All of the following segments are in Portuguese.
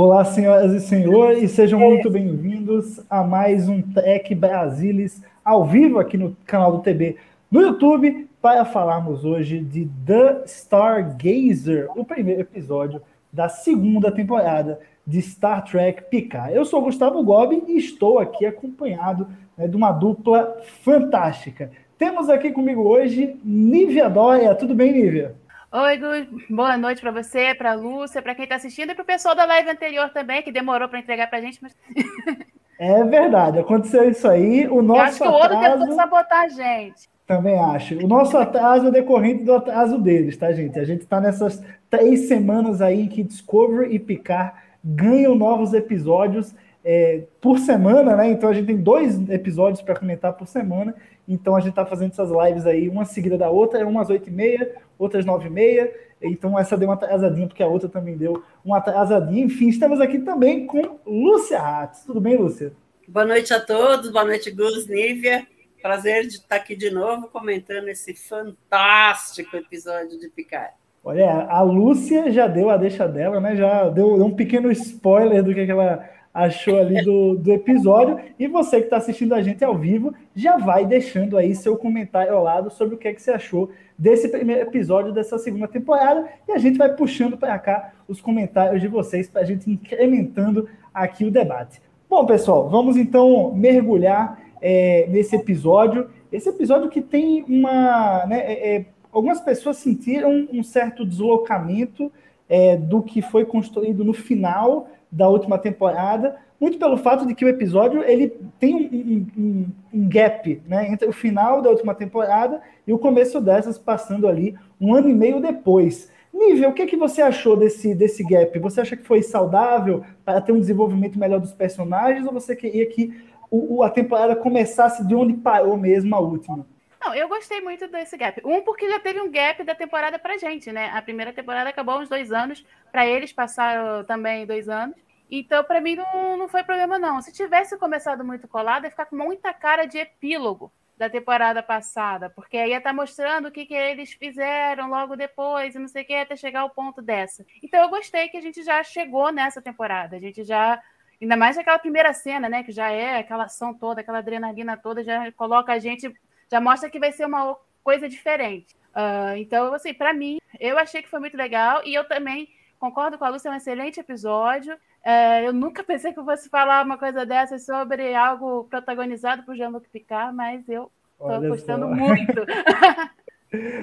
Olá, senhoras e senhores, sejam muito bem-vindos a mais um Tech Brasilis ao vivo aqui no canal do TB no YouTube para falarmos hoje de The Stargazer, o primeiro episódio da segunda temporada de Star Trek Picard. Eu sou Gustavo Gobi e estou aqui acompanhado né, de uma dupla fantástica. Temos aqui comigo hoje Nívia Dória. Tudo bem, Nívia? Oi, Gu. Boa noite para você, para Lúcia, para quem está assistindo e para o pessoal da live anterior também, que demorou para entregar para a gente. Mas... É verdade, aconteceu isso aí. O nosso Eu acho que o outro atraso... tentou sabotar a gente. Também acho. O nosso atraso é decorrente do atraso deles, tá, gente? A gente está nessas três semanas aí que Discovery e Picard ganham novos episódios é, por semana, né? Então a gente tem dois episódios para comentar por semana. Então a gente está fazendo essas lives aí, uma seguida da outra, umas 8 e meia, outras 9 e meia. Então essa deu uma atrasadinha, porque a outra também deu uma atrasadinha. Enfim, estamos aqui também com Lúcia Ratz. Tudo bem, Lúcia? Boa noite a todos, boa noite, Gus, Nívia. Prazer de estar aqui de novo comentando esse fantástico episódio de Picard. Olha, a Lúcia já deu a deixa dela, né? Já deu, um pequeno spoiler do que, que ela achou ali do, do episódio. E você que está assistindo a gente ao vivo, já vai deixando aí seu comentário ao lado sobre o que, é que você achou desse primeiro episódio dessa segunda temporada. E a gente vai puxando para cá os comentários de vocês para a gente incrementando aqui o debate. Bom, pessoal, vamos então mergulhar é, nesse episódio. Esse episódio que tem uma. Né, é, é, algumas pessoas sentiram um certo deslocamento é, do que foi construído no final da última temporada, muito pelo fato de que o episódio ele tem um, um, um, gap né, entre o final da última temporada e o começo dessas, passando ali um ano e meio depois. Nível, o que, que você achou desse, desse gap? Você acha que foi saudável para ter um desenvolvimento melhor dos personagens ou você queria que o, a temporada começasse de onde parou mesmo a última? Não, eu gostei muito desse gap. Um, porque já teve um gap da temporada pra gente, né? A primeira temporada acabou uns dois anos, para eles passaram também dois anos. Então, para mim, não, não foi problema, não. Se tivesse começado muito colado, ia ficar com muita cara de epílogo da temporada passada, porque aí ia estar tá mostrando o que, que eles fizeram logo depois e não sei o que, até chegar ao ponto dessa. Então, eu gostei que a gente já chegou nessa temporada. A gente já ainda mais aquela primeira cena, né, que já é aquela ação toda, aquela adrenalina toda, já coloca a gente já mostra que vai ser uma coisa diferente. Uh, então, assim, para mim, eu achei que foi muito legal e eu também concordo com a Lúcia, é um excelente episódio. Uh, eu nunca pensei que eu fosse falar uma coisa dessa sobre algo protagonizado por Jean-Luc Picard, mas eu estou gostando muito.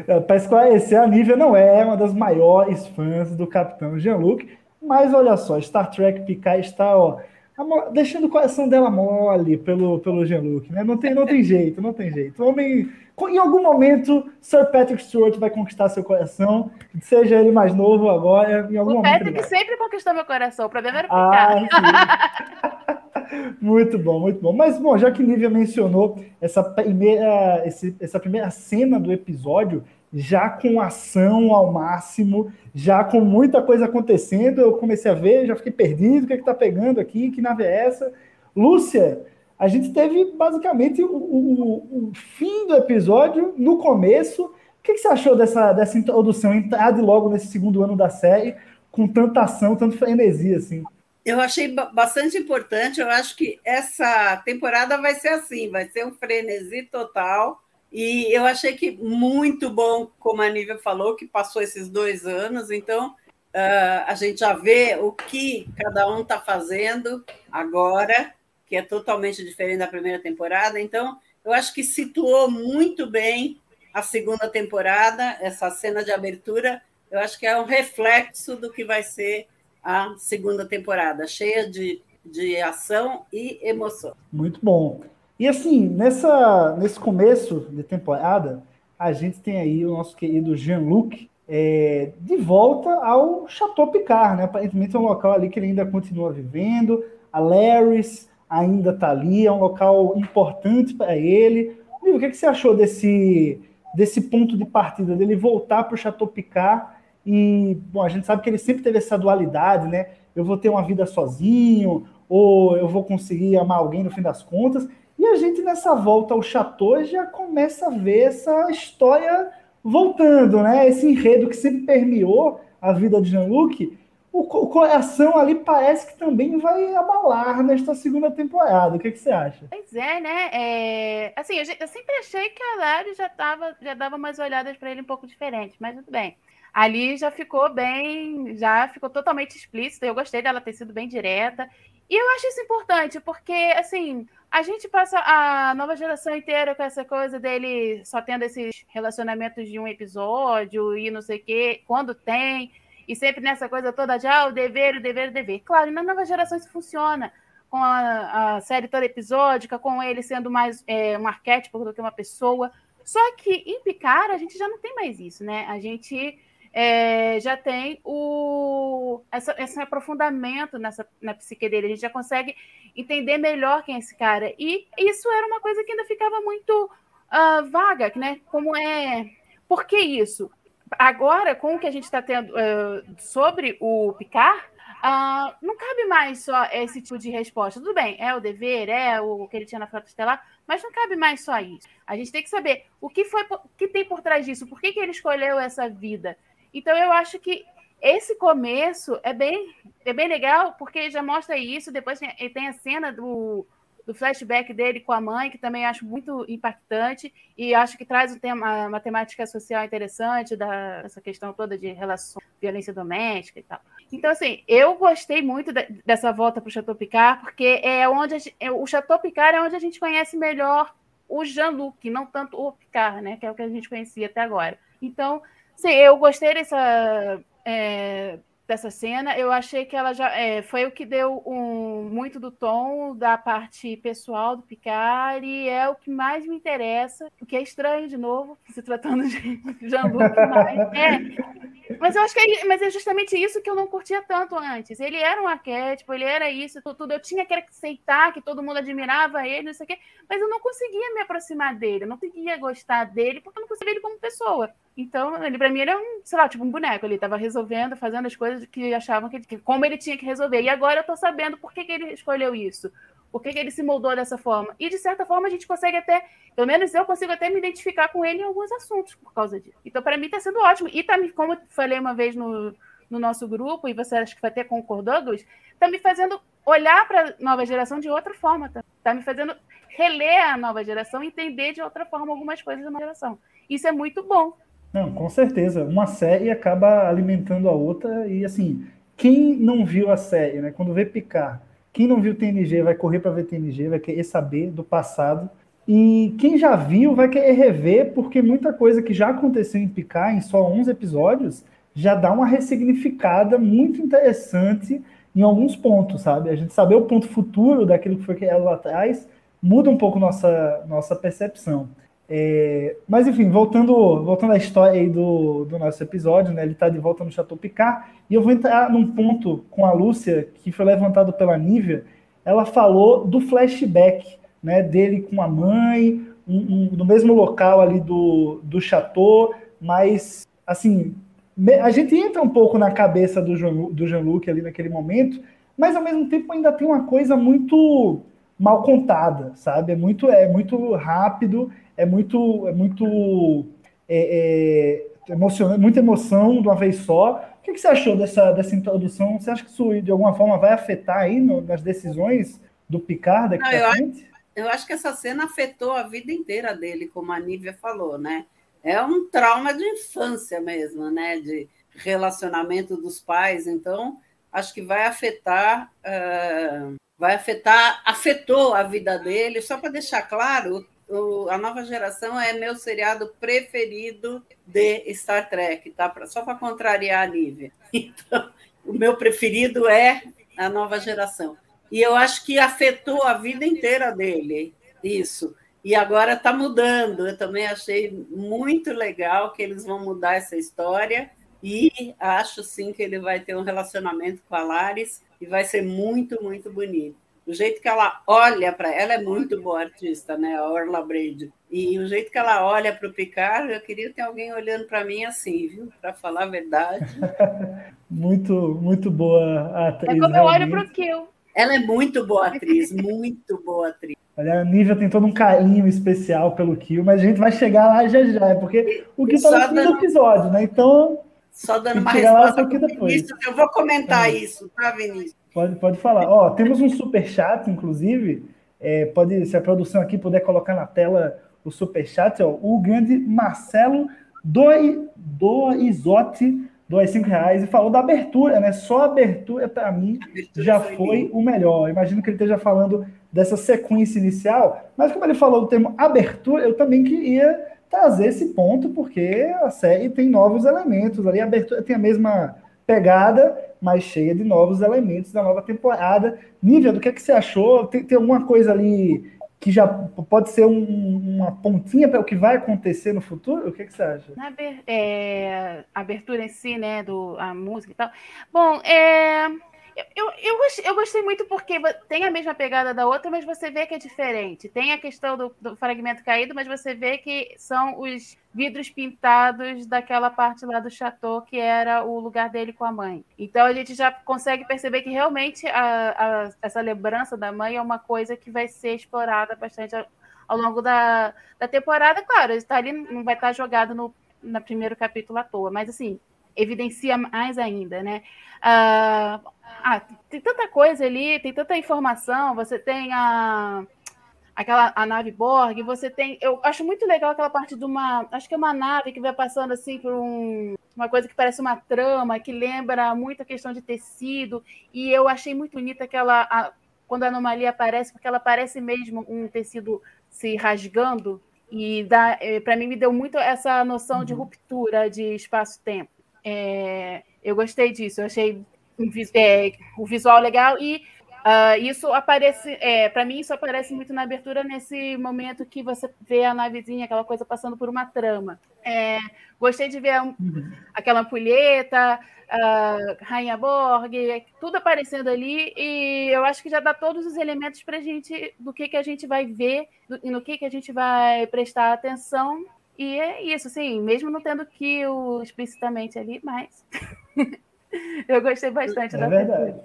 É, Para esclarecer, a Nívia não é uma das maiores fãs do Capitão Jean-Luc, mas olha só, Star Trek Picard está ó, deixando o coração dela mole pelo, pelo Jean-Luc, né? Não tem, não tem jeito, não tem jeito. O homem, em algum momento, Sir Patrick Stewart vai conquistar seu coração, seja ele mais novo agora, em algum o momento. O Patrick sempre conquistou meu coração, o problema era ficar. Ah, muito bom, muito bom. Mas, bom, já que Nívia mencionou essa primeira, esse, essa primeira cena do episódio, já com ação ao máximo, já com muita coisa acontecendo. Eu comecei a ver, já fiquei perdido, o que é que tá pegando aqui, que nave é essa? Lúcia, a gente teve basicamente o, o, o fim do episódio no começo. O que, que, você achou dessa, dessa introdução, entrada logo nesse segundo ano da série, com tanta ação, tanto frenesi assim? Eu achei bastante importante. Eu acho que essa temporada vai ser assim, vai ser um frenesi total e eu achei que muito bom, como a Nívia falou, que passou esses dois anos, então uh, a gente já vê o que cada um está fazendo agora, que é totalmente diferente da primeira temporada. Então, eu acho que situou muito bem a segunda temporada, essa cena de abertura, eu acho que é um reflexo do que vai ser a segunda temporada, cheia de de ação e emoção. Muito bom. E assim, nessa, nesse começo de temporada, a gente tem aí o nosso querido Jean-Luc é, de volta ao Chateau Picard, né? Aparentemente é um local ali que ele ainda continua vivendo. A Larrys ainda está ali, é um local importante para ele. o que, é que você achou desse, desse ponto de partida, dele voltar para o Chateau Picard? E, bom, a gente sabe que ele sempre teve essa dualidade, né? Eu vou ter uma vida sozinho, ou eu vou conseguir amar alguém no fim das contas. E a gente, nessa volta ao Chateau, já começa a ver essa história voltando, né? Esse enredo que sempre permeou a vida de Jean-Luc, o, o, coração ali parece que também vai abalar nesta segunda temporada. O que, que você acha? Pois é, né? É... Assim, eu, eu, sempre achei que a Larry já, tava, já dava umas olhadas para ele um pouco diferente, mas tudo bem. Ali já ficou bem, já ficou totalmente explícito. Eu gostei dela ter sido bem direta. E eu acho isso importante, porque, assim, a gente passa a nova geração inteira com essa coisa dele só tendo esses relacionamentos de um episódio e não sei o quê, quando tem, e sempre nessa coisa toda de ah, o dever, o dever, o dever. Claro, na nova geração isso funciona, com a, a série toda episódica, com ele sendo mais é, um arquétipo do que uma pessoa. Só que em Picar a gente já não tem mais isso, né? A gente é, já tem o, essa, esse aprofundamento nessa, na psique dele. A gente já consegue entender melhor quem é esse cara. E isso era uma coisa que ainda ficava muito uh, vaga, né? Como é. Por que isso? Agora, com o que a gente está tendo uh, sobre o Picard, uh, não cabe mais só esse tipo de resposta. Tudo bem, é o dever, é o que ele tinha na Frota Estelar, mas não cabe mais só isso. A gente tem que saber o que foi, o que tem por trás disso, por que, que ele escolheu essa vida. Então eu acho que esse começo é bem, é bem legal, porque já mostra isso. Depois tem, tem a cena do, do flashback dele com a mãe, que também acho muito impactante, e acho que traz um tema, uma temática social interessante, da, essa questão toda de relação, violência doméstica e tal. Então, assim, eu gostei muito de, dessa volta para o Chateau Picard, porque é onde é, o Chateau Picard é onde a gente conhece melhor o Jean-Luc, não tanto o Picard, né, que é o que a gente conhecia até agora. Então, Sim, eu gostei dessa, é, dessa cena. Eu achei que ela já é, foi o que deu um, muito do tom da parte pessoal do Picard e é o que mais me interessa, o que é estranho de novo, se tratando de Jean-Luc. É, mas eu acho que é, mas é justamente isso que eu não curtia tanto antes. Ele era um arquétipo, ele era isso, tudo. Eu tinha que aceitar que todo mundo admirava ele, não sei o quê, mas eu não conseguia me aproximar dele, eu não conseguia gostar dele, porque eu não conseguia ele como pessoa. Então, ele para mim ele é um, sei lá, tipo um boneco. Ele estava resolvendo, fazendo as coisas que achavam que, que, como ele tinha que resolver. E agora eu estou sabendo por que, que ele escolheu isso. Por que, que ele se moldou dessa forma. E de certa forma a gente consegue até, pelo menos eu consigo até me identificar com ele em alguns assuntos por causa disso. Então, para mim está sendo ótimo. E tá, como eu falei uma vez no, no nosso grupo, e você acha que vai ter concordou, Gus, está me fazendo olhar para a nova geração de outra forma. Está tá me fazendo reler a nova geração, entender de outra forma algumas coisas da nova geração. Isso é muito bom. Não, com certeza. Uma série acaba alimentando a outra e assim, quem não viu a série, né? Quando vê picar, quem não viu TNG vai correr para ver TNG, vai querer saber do passado. E quem já viu vai querer rever, porque muita coisa que já aconteceu em Picar em só 11 episódios já dá uma ressignificada muito interessante em alguns pontos, sabe? A gente saber o ponto futuro daquilo que foi criado lá atrás muda um pouco nossa, nossa percepção. É, mas enfim, voltando, voltando à história aí do, do nosso episódio, né? Ele está de volta no Chateau Picard, e eu vou entrar num ponto com a Lúcia, que foi levantado pela Nívia. Ela falou do flashback né, dele com a mãe, um, um, no mesmo local ali do, do Chateau, mas assim, a gente entra um pouco na cabeça do Jean-Luc do Jean ali naquele momento, mas ao mesmo tempo ainda tem uma coisa muito mal contada, sabe? É muito, é muito rápido é muito, é muito é, é, emocionante, muita emoção de uma vez só. O que, que, você achou dessa, dessa introdução? Você acha que isso de alguma forma vai afetar aí no, nas decisões do Picard daqui Não, eu, eu acho que essa cena afetou a vida inteira dele, como a Nívia falou, né? É um trauma de infância mesmo, né? De relacionamento dos pais. Então, acho que vai afetar, uh, vai afetar, afetou a vida dele. Só para deixar claro, a nova geração é meu seriado preferido de Star Trek, tá? Só para contrariar a Nívia. Então, o meu preferido é a nova geração. e eu acho que afetou a vida inteira dele, isso. E agora está mudando. Eu também achei muito legal que eles vão mudar essa história. E acho sim que ele vai ter um relacionamento com a Laris e vai ser muito, muito bonito. O jeito que ela olha para ela é muito boa artista, né? A Orla Brady. E o jeito que ela olha para o Picard, eu queria ter alguém olhando para mim assim, viu? Para falar a verdade. muito, muito boa atriz. É como eu olho para o Kill. Ela é muito boa atriz, muito boa atriz. Olha, a Nívia tem todo um carinho especial pelo Kill, mas a gente vai chegar lá já já, é porque o que está no fim do episódio, né? Então. Só dando uma resposta lá, depois. eu vou comentar é. isso, tá, Vinícius? Pode, pode falar. Ó, temos um super chat, inclusive. É, pode, se a produção aqui puder colocar na tela o super chat, ó, o grande Marcelo Doi, Doizotti dois cinco reais e falou da abertura, né? Só a abertura para mim abertura já foi, foi o melhor. Imagino que ele esteja falando dessa sequência inicial, mas como ele falou do termo abertura, eu também queria trazer esse ponto porque a série tem novos elementos ali, a abertura tem a mesma pegada, mas cheia de novos elementos da nova temporada. Nívia, do que, é que você achou? Tem, tem alguma coisa ali que já pode ser um, uma pontinha para o que vai acontecer no futuro? O que, é que você acha? Na é, abertura em si, né, do, a música e tal. Bom, é, eu, eu, gostei, eu gostei muito porque tem a mesma pegada da outra, mas você vê que é diferente. Tem a questão do, do, fragmento caído, mas você vê que são os vidros pintados daquela parte lá do chateau que era o lugar dele com a mãe. Então a gente já consegue perceber que realmente a, a, essa lembrança da mãe é uma coisa que vai ser explorada bastante ao, ao longo da, da temporada. Claro, está ali, não vai estar jogado no, no primeiro capítulo à toa, mas assim, evidencia mais ainda, né? Ah, ah, tem tanta coisa ali, tem tanta informação, você tem a aquela a nave Borg, você tem, eu acho muito legal aquela parte de uma, acho que é uma nave que vai passando assim por um, uma coisa que parece uma trama, que lembra muito a questão de tecido, e eu achei muito bonita aquela a, quando a anomalia aparece, porque ela parece mesmo um tecido se rasgando, e eh, para mim me deu muito essa noção de uhum. ruptura de espaço-tempo. É, eu gostei disso, eu achei é, o visual legal e uh, isso aparece, é, para mim, isso aparece muito na abertura nesse momento que você vê a navezinha, aquela coisa passando por uma trama. É, gostei de ver um, uhum. aquela ampulheta, uh, Rainha Borg, tudo aparecendo ali, e eu acho que já dá todos os elementos para a gente do que, que a gente vai ver e no que, que a gente vai prestar atenção e é isso, assim, mesmo não tendo kill explicitamente ali, mas eu gostei bastante é da verdade.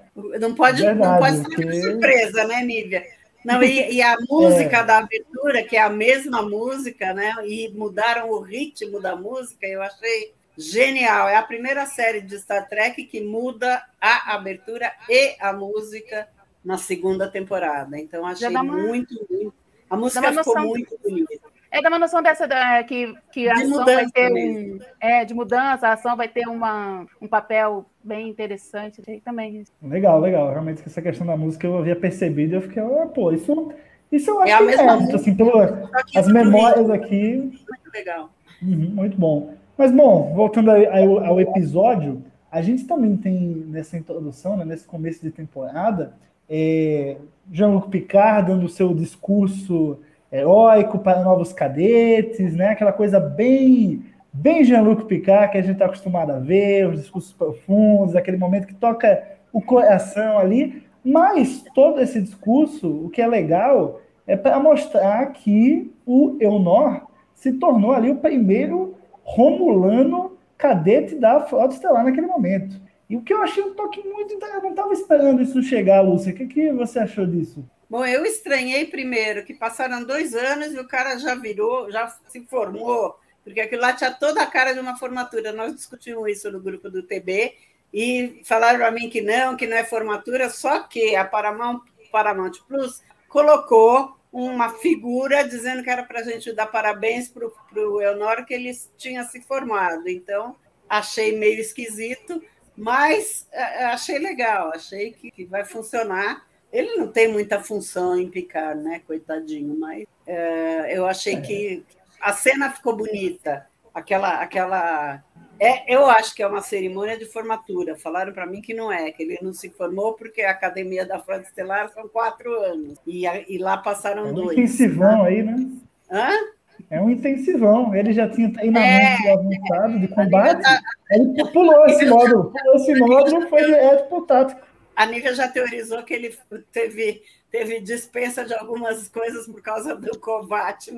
Não pode, é verdade, não pode ser porque... surpresa, né, Nívia? Não, e, e a música é. da abertura, que é a mesma música, né? E mudaram o ritmo da música, eu achei genial. É a primeira série de Star Trek que muda a abertura e a música na segunda temporada. Então, achei uma... muito, muito. A música ficou muito bonita. É, dá uma noção dessa da, que, que a de ação vai ter um, é, de mudança, a ação vai ter uma, um papel bem interessante também. Legal, legal. Realmente essa questão da música eu havia percebido e eu fiquei, oh, pô, isso, isso eu acho é que é, música, assim, pelo, as memórias aqui. Muito legal. Uhum, muito bom. Mas, bom, voltando ao, ao, episódio, a gente também tem nessa introdução, né, nesse começo de temporada, é, Jean-Luc Picard dando o seu discurso heróico para novos cadetes, né? Aquela coisa bem, bem Jean-Luc Picard que a gente está acostumado a ver, os discursos profundos, aquele momento que toca o coração ali. Mas todo esse discurso, o que é legal, é para mostrar que o Eunor se tornou ali o primeiro romulano cadete da Frota Estelar naquele momento. E o que eu achei um toque muito. Eu não estava esperando isso chegar, Lúcia. O que, que você achou disso? Bom, eu estranhei primeiro que passaram dois anos e o cara já virou, já se formou, porque aquilo lá tinha toda a cara de uma formatura. Nós discutimos isso no grupo do TB e falaram para mim que não, que não é formatura, só que a Paramount, Paramount Plus colocou uma figura dizendo que era para a gente dar parabéns para o Eonor que ele tinha se formado. Então, achei meio esquisito, mas é, é, achei legal, achei que vai funcionar ele não tem muita função em picar, né, coitadinho, mas é, eu achei é. que a cena ficou bonita, aquela, aquela É, eu acho que é uma cerimônia de formatura. Falaram para mim que não é, que ele não se formou porque a academia da Frota Estelar são quatro anos e, e lá passaram É um dois. intensivão aí, né? Hã? É um intensivão. Ele já tinha treinamento É, avançado de combate. Ele pulou esse módulo. Pulou esse módulo foi direto pro tático. A Nívia já teorizou que ele teve, teve dispensa de algumas coisas por causa do combate.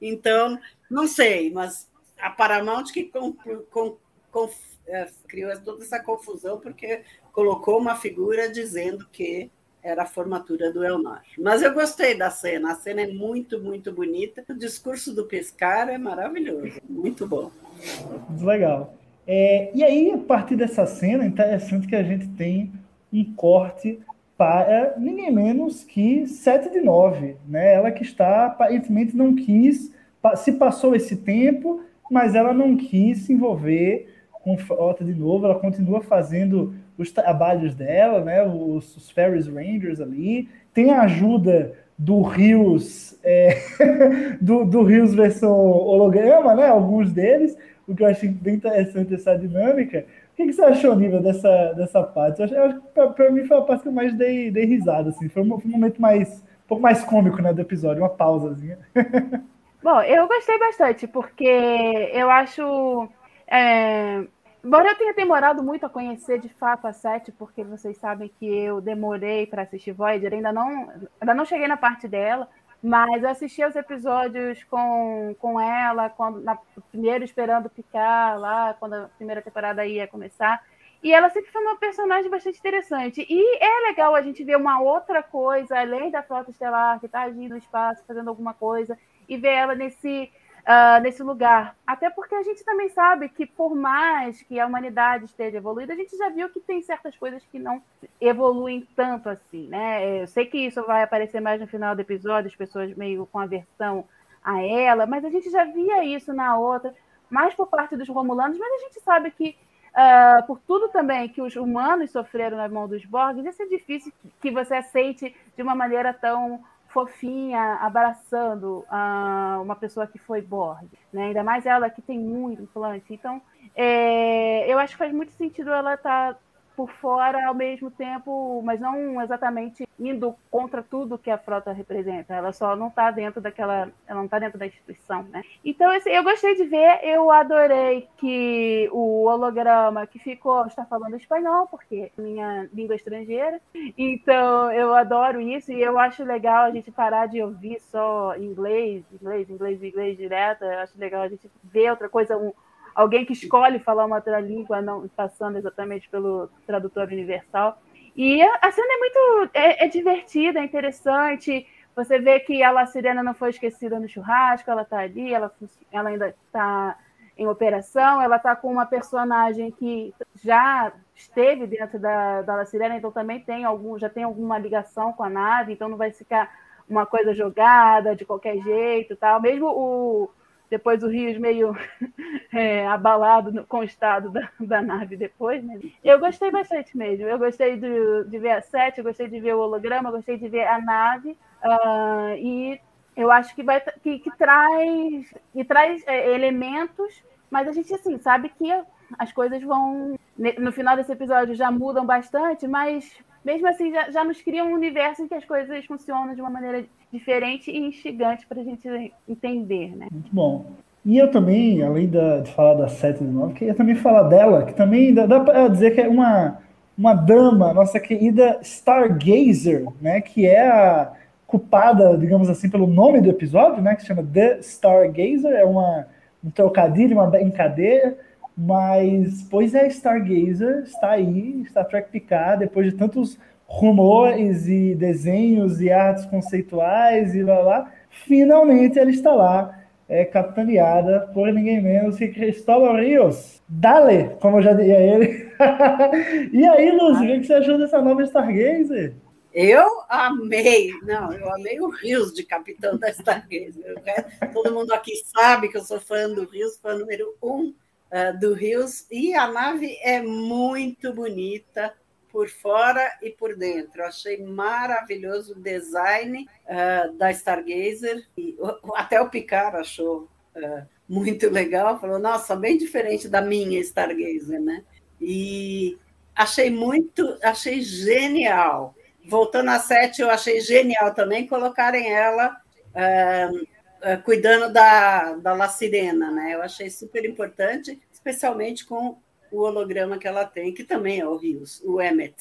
Então, não sei, mas a Paramount que com, com, com, é, criou toda essa confusão porque colocou uma figura dizendo que era a formatura do Elnar. Mas eu gostei da cena, a cena é muito, muito bonita. O discurso do Pescar é maravilhoso, muito bom. Legal. É, e aí, a partir dessa cena, é interessante que a gente tem um corte para ninguém menos que 7 de 9. Né? Ela que está, aparentemente, não quis, se passou esse tempo, mas ela não quis se envolver com frota de novo, ela continua fazendo os trabalhos dela, né? Os, os Ferris Rangers ali. Tem a ajuda do Rios, é, do, do Rios versão holograma, né? Alguns deles, o que eu achei bem interessante essa dinâmica. O que, que você achou, Nível, dessa, dessa parte? Eu acho, que para mim foi a parte que eu mais dei, dei risada, assim. Foi um, foi um momento mais, um pouco mais cômico né, do episódio, uma pausazinha. Bom, eu gostei bastante, porque eu acho. É, embora eu tenha demorado muito a conhecer de fato a Sete, porque vocês sabem que eu demorei para assistir Voyager, ainda não, ainda não cheguei na parte dela, mas eu assisti os episódios com, com ela, quando, na, primeiro esperando picar lá, quando a primeira temporada ia começar. E ela sempre foi uma personagem bastante interessante. E é legal a gente ver uma outra coisa, além da Frota Estelar, que está agindo no espaço, fazendo alguma coisa, e ver ela nesse, uh, nesse lugar. Até porque a gente também sabe que, por mais que a humanidade esteja evoluída, a gente já viu que tem certas coisas que não evoluem tanto assim, né? Eu sei que isso vai aparecer mais no final do episódio, as pessoas meio com aversão a ela, mas a gente já via isso na outra, mais por parte dos romulanos, mas a gente sabe que Uh, por tudo também que os humanos sofreram na mão dos Borgs, isso é difícil que você aceite de uma maneira tão fofinha, abraçando uh, uma pessoa que foi Borg, né? Ainda mais ela que tem muito implante. Então, é, eu acho que faz muito sentido ela estar tá por fora ao mesmo tempo, mas não exatamente indo contra tudo que a frota representa. Ela só não está dentro daquela, ela não está dentro da instituição, né? Então assim, eu gostei de ver, eu adorei que o holograma que ficou está falando espanhol porque é minha língua estrangeira. Então eu adoro isso e eu acho legal a gente parar de ouvir só inglês, inglês, inglês, inglês direto. Eu acho legal a gente ver outra coisa, um, alguém que escolhe falar uma outra língua, não passando exatamente pelo tradutor universal. E a, cena é muito é, é, divertida, é interessante. Você vê que a La Sirena não foi esquecida no churrasco, ela está ali, ela, ela ainda está em operação, ela está com uma personagem que já esteve dentro da, da La Sirena, então também tem algum, já tem alguma ligação com a nave, então não vai ficar uma coisa jogada de qualquer jeito, tal. Mesmo o depois o Rios meio é, abalado no, com o estado da, da, nave depois, né? Eu gostei bastante mesmo. Eu gostei de, de ver a sete, gostei de ver o holograma, gostei de ver a nave uh, e eu acho que vai que, que traz e traz é, elementos, mas a gente assim sabe que as coisas vão no final desse episódio já mudam bastante, mas mesmo assim já, já nos cria um universo em que as coisas funcionam de uma maneira diferente e instigante para a gente entender, né? Muito bom. E eu também, além da, de falar da 7 de 9, queria também falar dela, que também dá, dá para dizer que é uma, uma dama, nossa querida Stargazer, né? Que é a culpada, digamos assim, pelo nome do episódio, né? Que se chama The Stargazer, é uma, um trocadilho, uma brincadeira. Mas, pois é, Stargazer está aí, Star Trek Picard, depois de tantos rumores e desenhos e artes conceituais e lá, lá finalmente ela está lá, é capitaneada por ninguém menos que Cristóbal Rios. Dale, como eu já diria ele. e aí, Lúcia, o que você achou dessa nova Stargazer? Eu amei, não, eu amei o Rios de capitão da Stargazer. Todo mundo aqui sabe que eu sou fã do Rios, fã número um uh, do Rios, e a nave é muito bonita por fora e por dentro. Eu achei maravilhoso o design uh, da Stargazer, e, até o Picard achou uh, muito legal, falou, nossa, bem diferente da minha Stargazer, né? E achei muito, achei genial. Voltando a sete, eu achei genial também colocarem ela é, cuidando da, da La Sirena, né? Eu achei super importante, especialmente com o holograma que ela tem, que também é o Rios, o Emmet.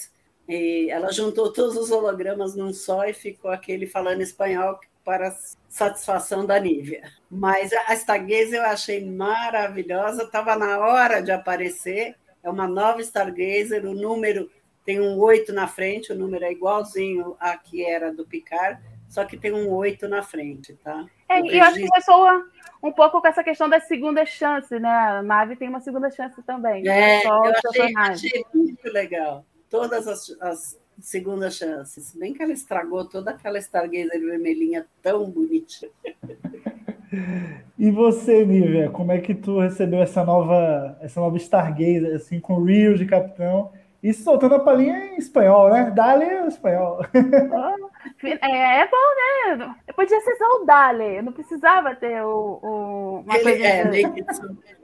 E ela juntou todos os hologramas num só e ficou aquele falando espanhol para satisfação da Nívia. Mas a Stargazer eu achei maravilhosa, estava na hora de aparecer. É uma nova Stargazer, o número tem um 8 na frente, o número é igualzinho a que era do Picard, só que tem um 8 na frente, tá? É, e eu acho que começou um pouco com essa questão da segunda chance, né? A nave tem uma segunda chance também. É, eu achei, achei, muito legal. Todas as, as segundas chances. Bem que ela estragou toda aquela Stargazer vermelhinha tão bonitinha. E você, Nívia, como é que tu recebeu essa nova, essa nova Stargazer, assim, com o Rio de capitão? E soltando a palhinha em espanhol, né? Dale em espanhol. É, é, bom, né? Podia ser só o Dale, não precisava ter o. o uma ele, coisa é,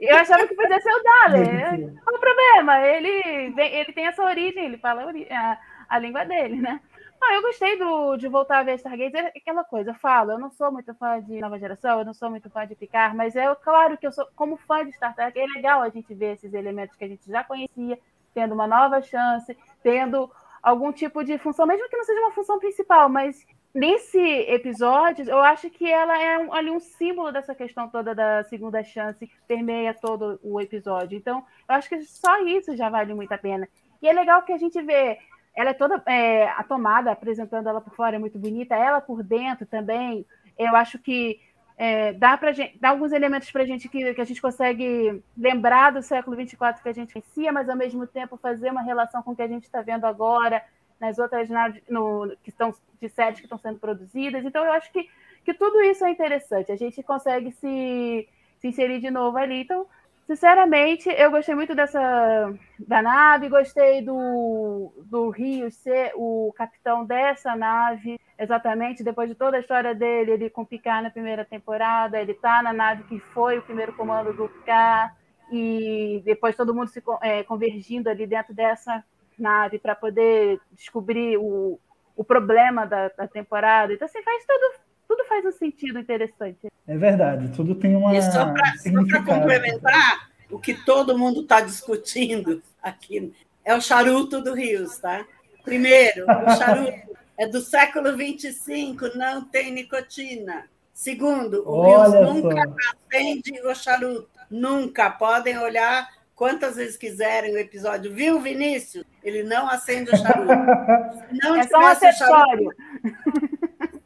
Eu achava que podia ser o Dale. Qual o problema? Ele, vem, ele tem essa origem, ele fala a, a língua dele, né? Ah, eu gostei do, de voltar a ver Stargazer, é aquela coisa, eu falo, eu não sou muito fã de nova geração, eu não sou muito fã de Picard, mas é claro que eu sou, como fã de Star Trek, é legal a gente ver esses elementos que a gente já conhecia, tendo uma nova chance, tendo algum tipo de função, mesmo que não seja uma função principal, mas nesse episódio, eu acho que ela é um, ali um símbolo dessa questão toda da segunda chance que permeia todo o episódio. Então, eu acho que só isso já vale muito a pena. E é legal que a gente vê ela é toda é, a tomada, apresentando ela por fora, é muito bonita, ela por dentro também. Eu acho que é, dá, pra gente, dá alguns elementos para a gente que, que a gente consegue lembrar do século 24 que a gente conhecia, mas ao mesmo tempo fazer uma relação com o que a gente está vendo agora nas outras no, que estão de séries que estão sendo produzidas. Então eu acho que, que tudo isso é interessante. A gente consegue se, se inserir de novo ali. Então Sinceramente, eu gostei muito dessa da nave, gostei do, do Rio ser o capitão dessa nave, exatamente depois de toda a história dele, ele com Picard na primeira temporada, ele tá na nave que foi o primeiro comando do Picard, e depois todo mundo se é, convergindo ali dentro dessa nave para poder descobrir o, o problema da, da temporada. Então, assim, faz tudo, tudo faz um sentido interessante. É verdade, tudo tem uma. E só para complementar, o que todo mundo está discutindo aqui é o charuto do Rios, tá? Primeiro, o charuto é do século 25, não tem nicotina. Segundo, o Olha Rios nunca só. acende o charuto. Nunca. Podem olhar quantas vezes quiserem o episódio. Viu, Vinícius? Ele não acende o charuto. não é só um acessório.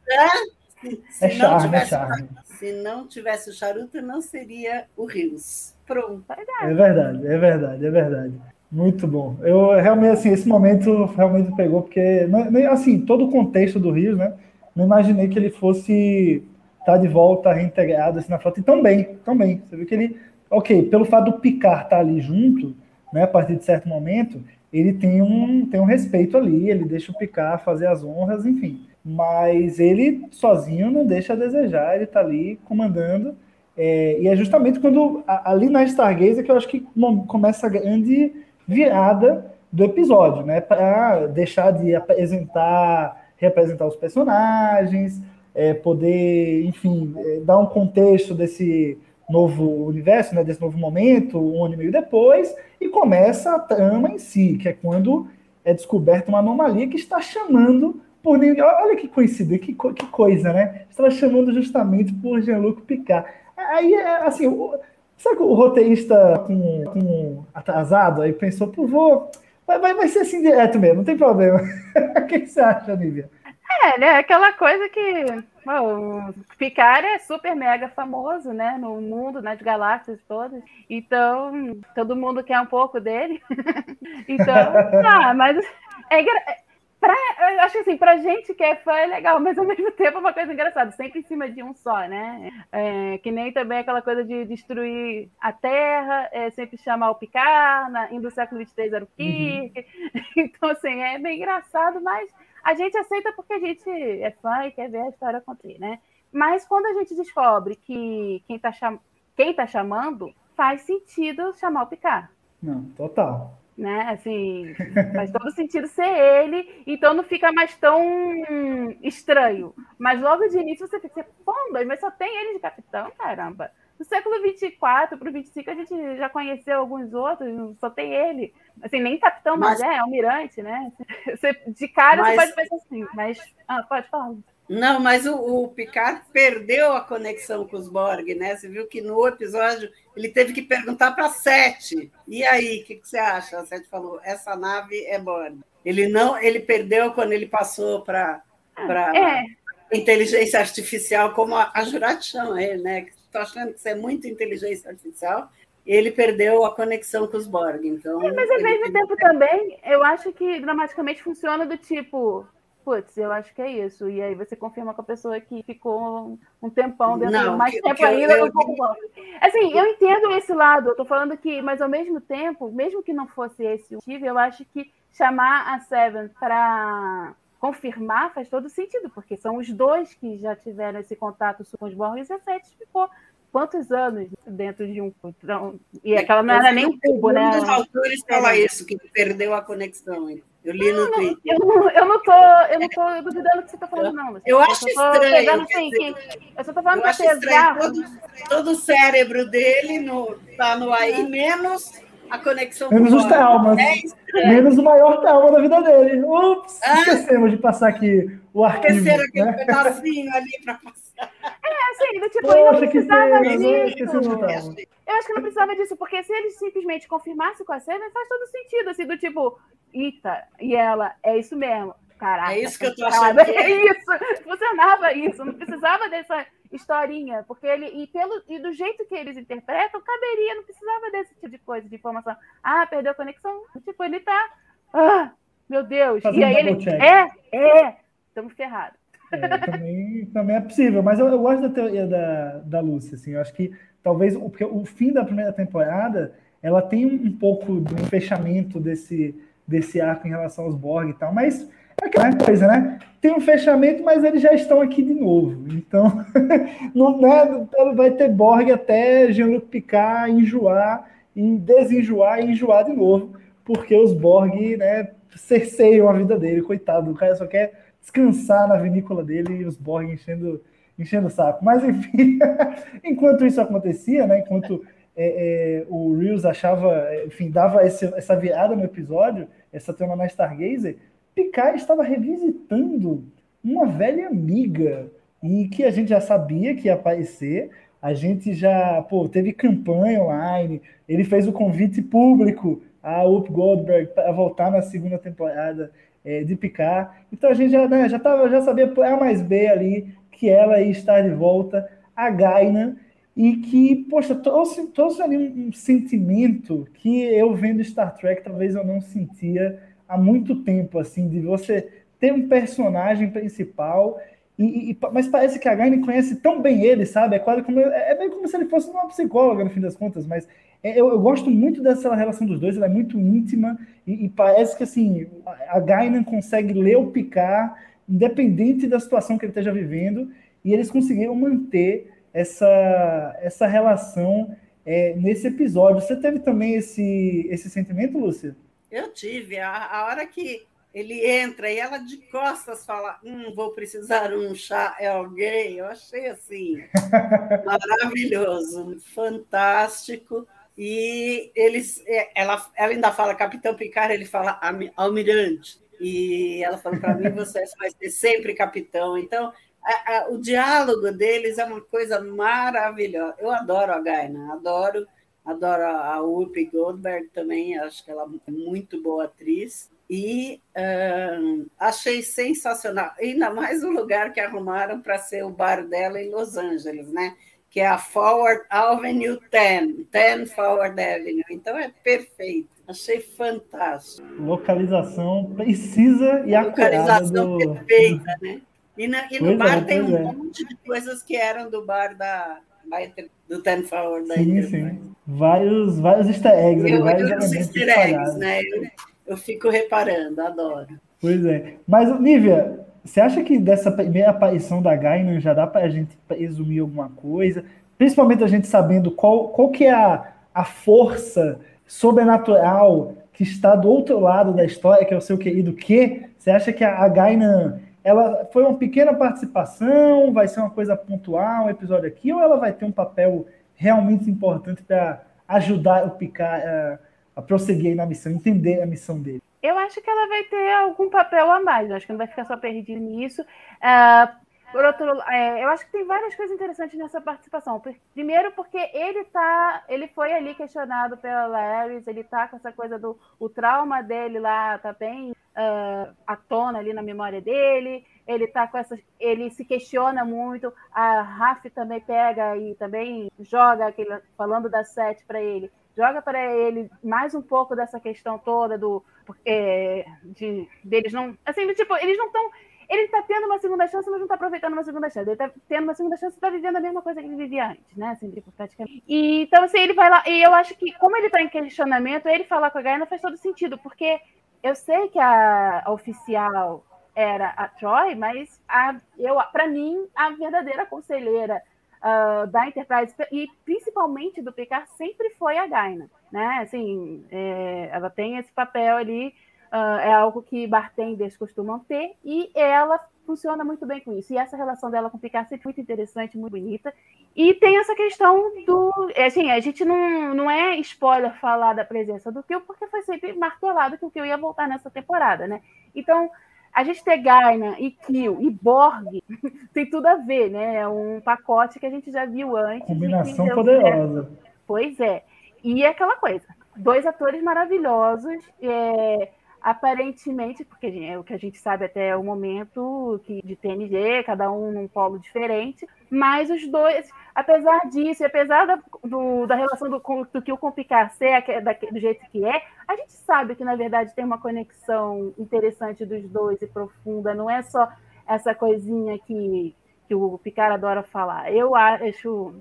É? Se, é não charme, tivesse, é se não tivesse o charuto, não seria o Rios. Pronto. É verdade, é verdade, é verdade. Muito bom. Eu realmente, assim, esse momento realmente pegou, porque, assim, todo o contexto do Rios, né? Não imaginei que ele fosse estar tá de volta reintegrado assim, na frota. E tão bem. Você viu que ele, ok, pelo fato do Picard estar tá ali junto, né, a partir de certo momento, ele tem um, tem um respeito ali, ele deixa o Picard fazer as honras, enfim mas ele sozinho não deixa a desejar, ele está ali comandando. É, e é justamente quando, ali na Stargazer, que eu acho que começa a grande virada do episódio, né? Para deixar de apresentar, representar os personagens, é, poder, enfim, é, dar um contexto desse novo universo, né, desse novo momento, um ano e meio depois, e começa a trama em si, que é quando é descoberta uma anomalia que está chamando por ninguém. Olha que coincidência, que, que coisa, né? Estava chamando justamente por Jean-Luc Picard. Aí, é, assim, o, sabe o roteirista com, com atrasado aí pensou, pô, vou. Vai, vai, vai ser assim direto mesmo, não tem problema. o que você acha, Nívia? É, né? Aquela coisa que bom, o Picard é super mega famoso, né? No mundo, nas galáxias todas. Então, todo mundo quer um pouco dele. então, ah, mas é, Pra, eu acho que assim, pra gente que é fã é legal, mas ao mesmo tempo é uma coisa engraçada, sempre em cima de um só, né? É, que nem também aquela coisa de destruir a Terra, é, sempre chamar o Picard, na, do século XXIII era o Kirk. Uhum. Então, assim, é bem engraçado, mas a gente aceita porque a gente é fã e quer ver a história acontecer, né? Mas quando a gente descobre que quem está cham quem está chamando, faz sentido chamar o Picard. Não, total. Né? Assim, faz todo sentido ser ele, então não fica mais tão estranho. Mas logo de início você fica, pô, mas só tem ele de capitão, caramba. No século 24 para o 25 a gente já conheceu alguns outros, só tem ele. Assim, nem capitão, mas, mas é, almirante, né? Você, de cara mas... você pode pensar assim, mas ah, pode falar. Não, mas o, o, Picard perdeu a conexão com os Borg, né? Você viu que no episódio ele teve que perguntar para Sete. E aí, o que, que, você acha? A Sete falou: essa nave é Borg. Ele não, ele perdeu quando ele passou para para é. inteligência artificial, como a, a Jurati chama ele, né? Estou achando que isso é muito inteligência artificial. Ele perdeu a conexão com os Borg, então. É, mas ao mesmo tempo também, eu acho que dramaticamente funciona do tipo putz, eu acho que é isso. E aí você confirma com a pessoa que ficou um tempão dentro, não, mais que, tempo que ainda. Eu, eu, assim, eu entendo esse lado, eu tô falando que, mas ao mesmo tempo, mesmo que não fosse esse o motivo, eu acho que chamar a Seven para confirmar faz todo sentido, porque são os dois que já tiveram esse contato com os Borges e a Sete ficou quantos anos dentro de um. Então, e aquela não era nem um cubo, né? Um dos autores fala isso, que perdeu a conexão. Eu li no Twitter. Eu não, eu não tô, eu não tô duvidando do que você está falando, não. Eu, acho eu estranho. Pegando, assim, que, eu só tô falando para pesar. Todo, todo o cérebro dele no, tá no aí, menos a conexão Menos os traumas. É menos o maior trauma da vida dele. Ups, ah? esquecemos de passar aqui o arquivo. Esqueceram aquele né? pedacinho ali para passar. É, assim, do tipo, Poxa, não precisava disso. Eu acho que não precisava disso, porque se ele simplesmente confirmasse com a cena, faz todo sentido, assim, do tipo, Ita, e ela, é isso mesmo. Caraca, é isso que eu tô achando. É isso, funcionava isso, não precisava dessa historinha, porque ele, e, pelo, e do jeito que eles interpretam, caberia, não precisava desse tipo de coisa, de informação. Ah, perdeu a conexão. Tipo, ele tá. Ah, meu Deus. Fazendo e aí ele. Check. É, é, estamos ferrados. É, também, também é possível, mas eu, eu, gosto da teoria da, da Lúcia, assim, eu acho que talvez porque o fim da primeira temporada ela tem um pouco de um fechamento desse desse arco em relação aos Borg e tal, mas é aquela coisa, né? Tem um fechamento, mas eles já estão aqui de novo. Então, não, né, vai ter Borg até Jean-Luc Picard enjoar, e desenjoar e enjoar de novo, porque os Borg, né, cerceiam a vida dele, coitado. O cara só quer descansar na vinícola dele e os Borg enchendo, enchendo o saco. Mas, enfim, enquanto isso acontecia, né, enquanto é, é, o Reels achava, enfim, dava esse, essa virada no episódio, essa tema na Stargazer, Picard estava revisitando uma velha amiga. E que a gente já sabia que ia aparecer, a gente já, pô, teve campanha online, ele fez o convite público a Up Goldberg para voltar na segunda temporada é, de Picard, então a gente já, né, já, tava, já sabia por A mais B ali que ela ia estar de volta, a Gaina, e que, poxa, trouxe, trouxe ali um, um, sentimento que eu vendo Star Trek talvez eu não sentia há muito tempo, assim, de você ter um personagem principal, e, e mas parece que a Gaine conhece tão bem ele, sabe? É quase como é, é meio como se ele fosse uma psicóloga no fim das contas, mas é, eu, eu, gosto muito dessa relação dos dois, ela é muito íntima e, e parece que assim a Gaina consegue ler o Picard, independente da situação que ele esteja vivendo, e eles conseguiram manter essa, essa relação é, nesse episódio. Você teve também esse, esse sentimento, Lúcia? Eu tive. A, a hora que ele entra e ela de costas fala: Hum, vou precisar um chá, é alguém. Eu achei assim maravilhoso, fantástico. E eles, é, ela, ela ainda fala Capitão Picard, ele fala Almirante. E ela falou para mim: Você vai ser sempre capitão. Então, a, a, o diálogo deles é uma coisa maravilhosa. Eu adoro a Gaina, adoro, adoro a Whoopi Goldberg também, acho que ela é muito boa atriz. E uh, achei sensacional, ainda mais o lugar que arrumaram para ser o bar dela em Los Angeles, né? Que é a Forward Avenue 10, 10 Forward Avenue. Então é perfeito. Achei fantástico. Localização precisa e acurada. Localização do... perfeita, né? E, na, e no pois bar é, tem um é. monte de coisas que eram do bar da do Ten Forward. Sim, sim. Vários, vários easter eggs. Eu, vários eu, easter eggs, né? Eu, eu fico reparando, adoro. Pois é. Mas, Nívia, você acha que dessa primeira aparição da Gainan já dá para a gente resumir alguma coisa? principalmente a gente sabendo qual, qual que é a, a força sobrenatural que está do outro lado da história, que é o seu querido que, você acha que a, Gainan ela foi uma pequena participação, vai ser uma coisa pontual, um episódio aqui, ou ela vai ter um papel realmente importante para ajudar o Picard a, a prosseguir na missão, entender a missão dele? Eu acho que ela vai ter algum papel a mais, eu acho que não vai ficar só perdido nisso. Uh, por outro, é, eu acho que tem várias coisas interessantes nessa participação. Primeiro, porque ele tá, ele foi ali questionado pela Larry, ele tá com essa coisa do o trauma dele lá, tá bem uh, à tona ali na memória dele. Ele tá com essa, ele se questiona muito. A Raf também pega e também joga aquele, falando da sete para ele joga para ele mais um pouco dessa questão toda do é, de deles não assim tipo eles não estão ele está tendo uma segunda chance, mas não está aproveitando uma segunda chance. Ele está tendo uma segunda chance está vivendo a mesma coisa que ele vivia antes, né? Assim, tipo, praticamente. E, então, assim, ele vai lá. E eu acho que, como ele está em questionamento, ele falar com a Gaina faz todo sentido, porque eu sei que a, a oficial era a Troy, mas a, eu, para mim, a verdadeira conselheira uh, da Enterprise e principalmente do Picard sempre foi a Gaina, né? Assim, é, ela tem esse papel ali Uh, é algo que bartenders costumam ter e ela funciona muito bem com isso. E essa relação dela com o Picard é muito interessante, muito bonita. E tem essa questão do. É, assim, a gente não, não é spoiler falar da presença do Kill, porque foi sempre martelado que o Kill ia voltar nessa temporada, né? Então, a gente ter Gaina e Kill e Borg tem tudo a ver, né? É um pacote que a gente já viu antes. Combinação poderosa. Pois é. E é aquela coisa. Dois atores maravilhosos. É aparentemente, porque é o que a gente sabe até o momento que de TNG, cada um num polo diferente, mas os dois, apesar disso, apesar da, do, da relação do, do que o complicar ser do jeito que é, a gente sabe que na verdade tem uma conexão interessante dos dois e profunda, não é só essa coisinha que, que o Picard adora falar. Eu acho,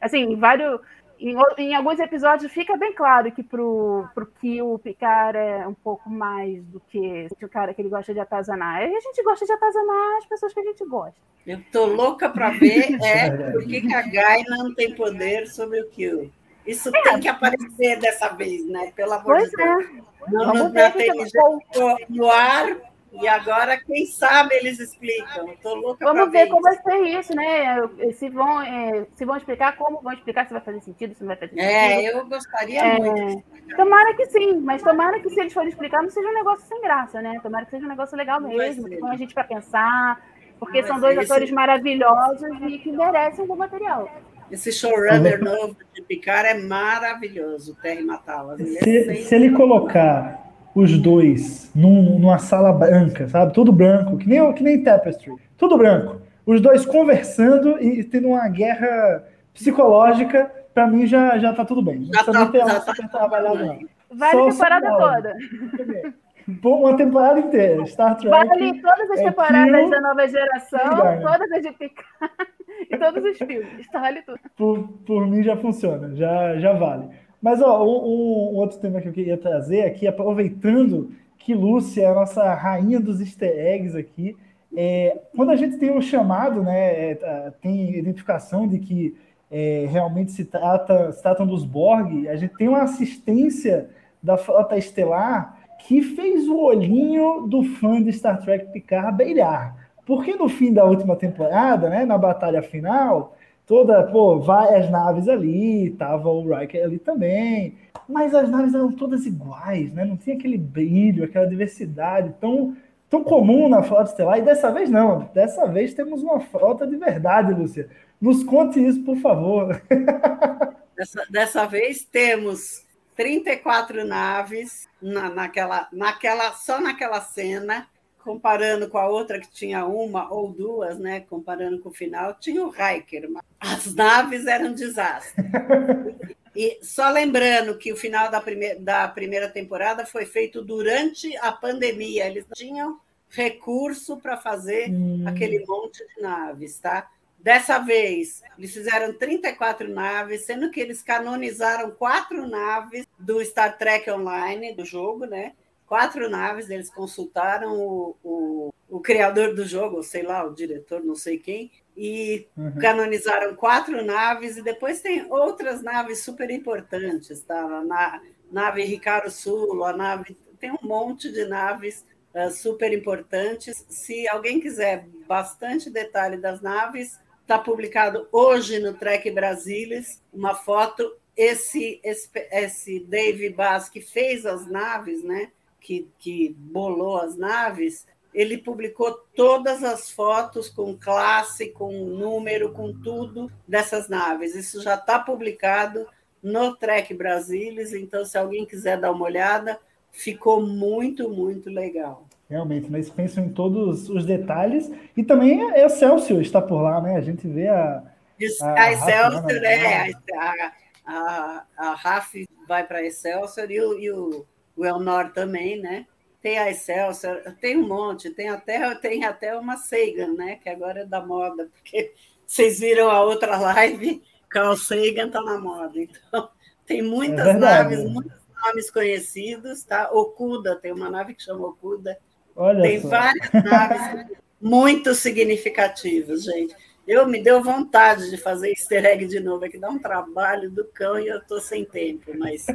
assim, vários em, em, alguns episódios fica bem claro que pro, pro que o Picard é um pouco mais do que o cara que ele gosta de atazanar. E a gente gosta de atazanar as pessoas que a gente gosta. Eu tô louca para ver é, é por que, a Gai não tem poder sobre o Kill. Isso é. tem que aparecer dessa vez, né? Pelo amor pois de Deus. É. Não, não, não no ar e agora, quem sabe, eles explicam. Estou louca Vamos ver, ver como vai ser isso, né? Se vão, é, se vão explicar, como vão explicar, se vai fazer sentido, se não vai fazer é, sentido. É, eu gostaria é, muito. Tomara que sim, mas tomara que se eles forem explicar, não seja um negócio sem graça, né? Tomara que seja um negócio legal mesmo, com a gente para pensar, porque não são dois atores esse... maravilhosos e que merecem o material. Esse showrunner novo de Picard é maravilhoso, o Terry Matalas. Se, se ele colocar os dois num, numa sala branca, sabe? Tudo branco, que nem, que nem Tapestry. Tudo branco. Os dois conversando e tendo uma guerra psicológica, para mim já, já tá tudo bem. Não precisa ter já tá trabalhado, não. Vale a temporada toda. Uma temporada inteira. Star Trek. Vale todas as é temporadas da nova geração, todas as de Picard e todos os filmes. Vale tudo. Por, por mim já funciona, já, já vale. Mas ó, um, um, outro tema que eu queria trazer aqui, aproveitando que Lúcia é a nossa rainha dos easter eggs aqui, é, quando a gente tem o um chamado, né, é, tá, tem identificação de que é, realmente se, trata, se tratam dos Borg, a gente tem uma assistência da Frota Estelar que fez o olhinho do fã de Star Trek Picard brilhar. Porque no fim da última temporada, né, na batalha final, toda, pô, várias naves ali, tava o Riker ali também, mas as naves eram todas iguais, né? Não tinha aquele brilho, aquela diversidade tão, tão comum na frota estelar. E dessa vez não, dessa vez temos uma frota de verdade, Lúcia. Nos conte isso, por favor. Dessa, dessa vez temos 34 naves na, naquela, naquela, só naquela cena comparando com a outra que tinha uma ou duas, né? Comparando com o final, tinha o Riker. As naves eram um desastre. E só lembrando que o final da, prime da primeira temporada foi feito durante a pandemia. Eles tinham recurso para fazer hum. aquele monte de naves, tá? Dessa vez, eles fizeram 34 naves, sendo que eles canonizaram quatro naves do Star Trek Online, do jogo, né? Quatro naves, eles consultaram o, o, o criador do jogo, sei lá, o diretor, não sei quem, e Uhum. canonizaram quatro naves, e depois tem outras naves super importantes, tá? A na- nave Ricardo Sulo, a nave. Tem um monte de naves ah, super importantes. Se alguém quiser bastante detalhe das naves, está publicado hoje no Trek Brasilis uma foto. Esse, esse, esse Dave Bass, que fez as naves, né? Que, que bolou as naves, ele publicou todas as fotos com classe, com número, com tudo dessas naves. Isso já está publicado no Trek Brasilis, então se alguém quiser dar uma olhada, ficou muito, muito legal. Realmente, né? eles pensam em todos os detalhos. E também a Excelsior está por lá, né? A gente vê a. A a Excelsior, Rafa, é, né? a, a, a RAF vai para a Excelsior e o, e o, o Elnor também, né? Tem a Excelsior, tem um monte, tem até, tem até uma Sagan, né? Que agora é da moda, porque vocês viram a outra live, Carl Sagan está na moda. Então, tem muitas É naves, muitos nomes conhecidos, tá? Okuda, tem uma nave que chama Okuda. Olha Tem só. várias naves muito significativas, gente. Eu me deu vontade de fazer easter egg de novo, é que dá um trabalho do cão e eu estou sem tempo, mas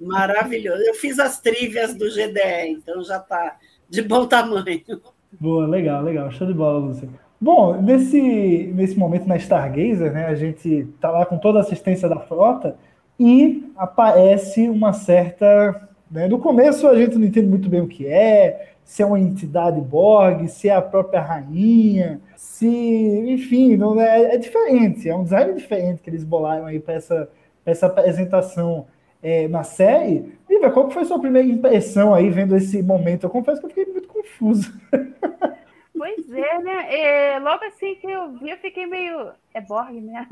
maravilhoso. Eu fiz as trívias do GDE, então já está de bom tamanho. Boa, legal, legal. Show de bola, Lúcia. Bom, nesse, nesse momento na Stargazer, né, a gente tá lá com toda a assistência da frota e aparece uma certa. Né, no começo a gente não entende muito bem o que é, se é uma entidade Borg, se é a própria rainha, se. Enfim, não é, é diferente, é um design diferente que eles bolaram aí para essa, essa apresentação é, na série. Viva, qual foi a sua primeira impressão aí vendo esse momento? Eu confesso que eu fiquei muito confuso. Pois é, né? É, logo assim que eu vi, eu fiquei meio. É Borg mesmo?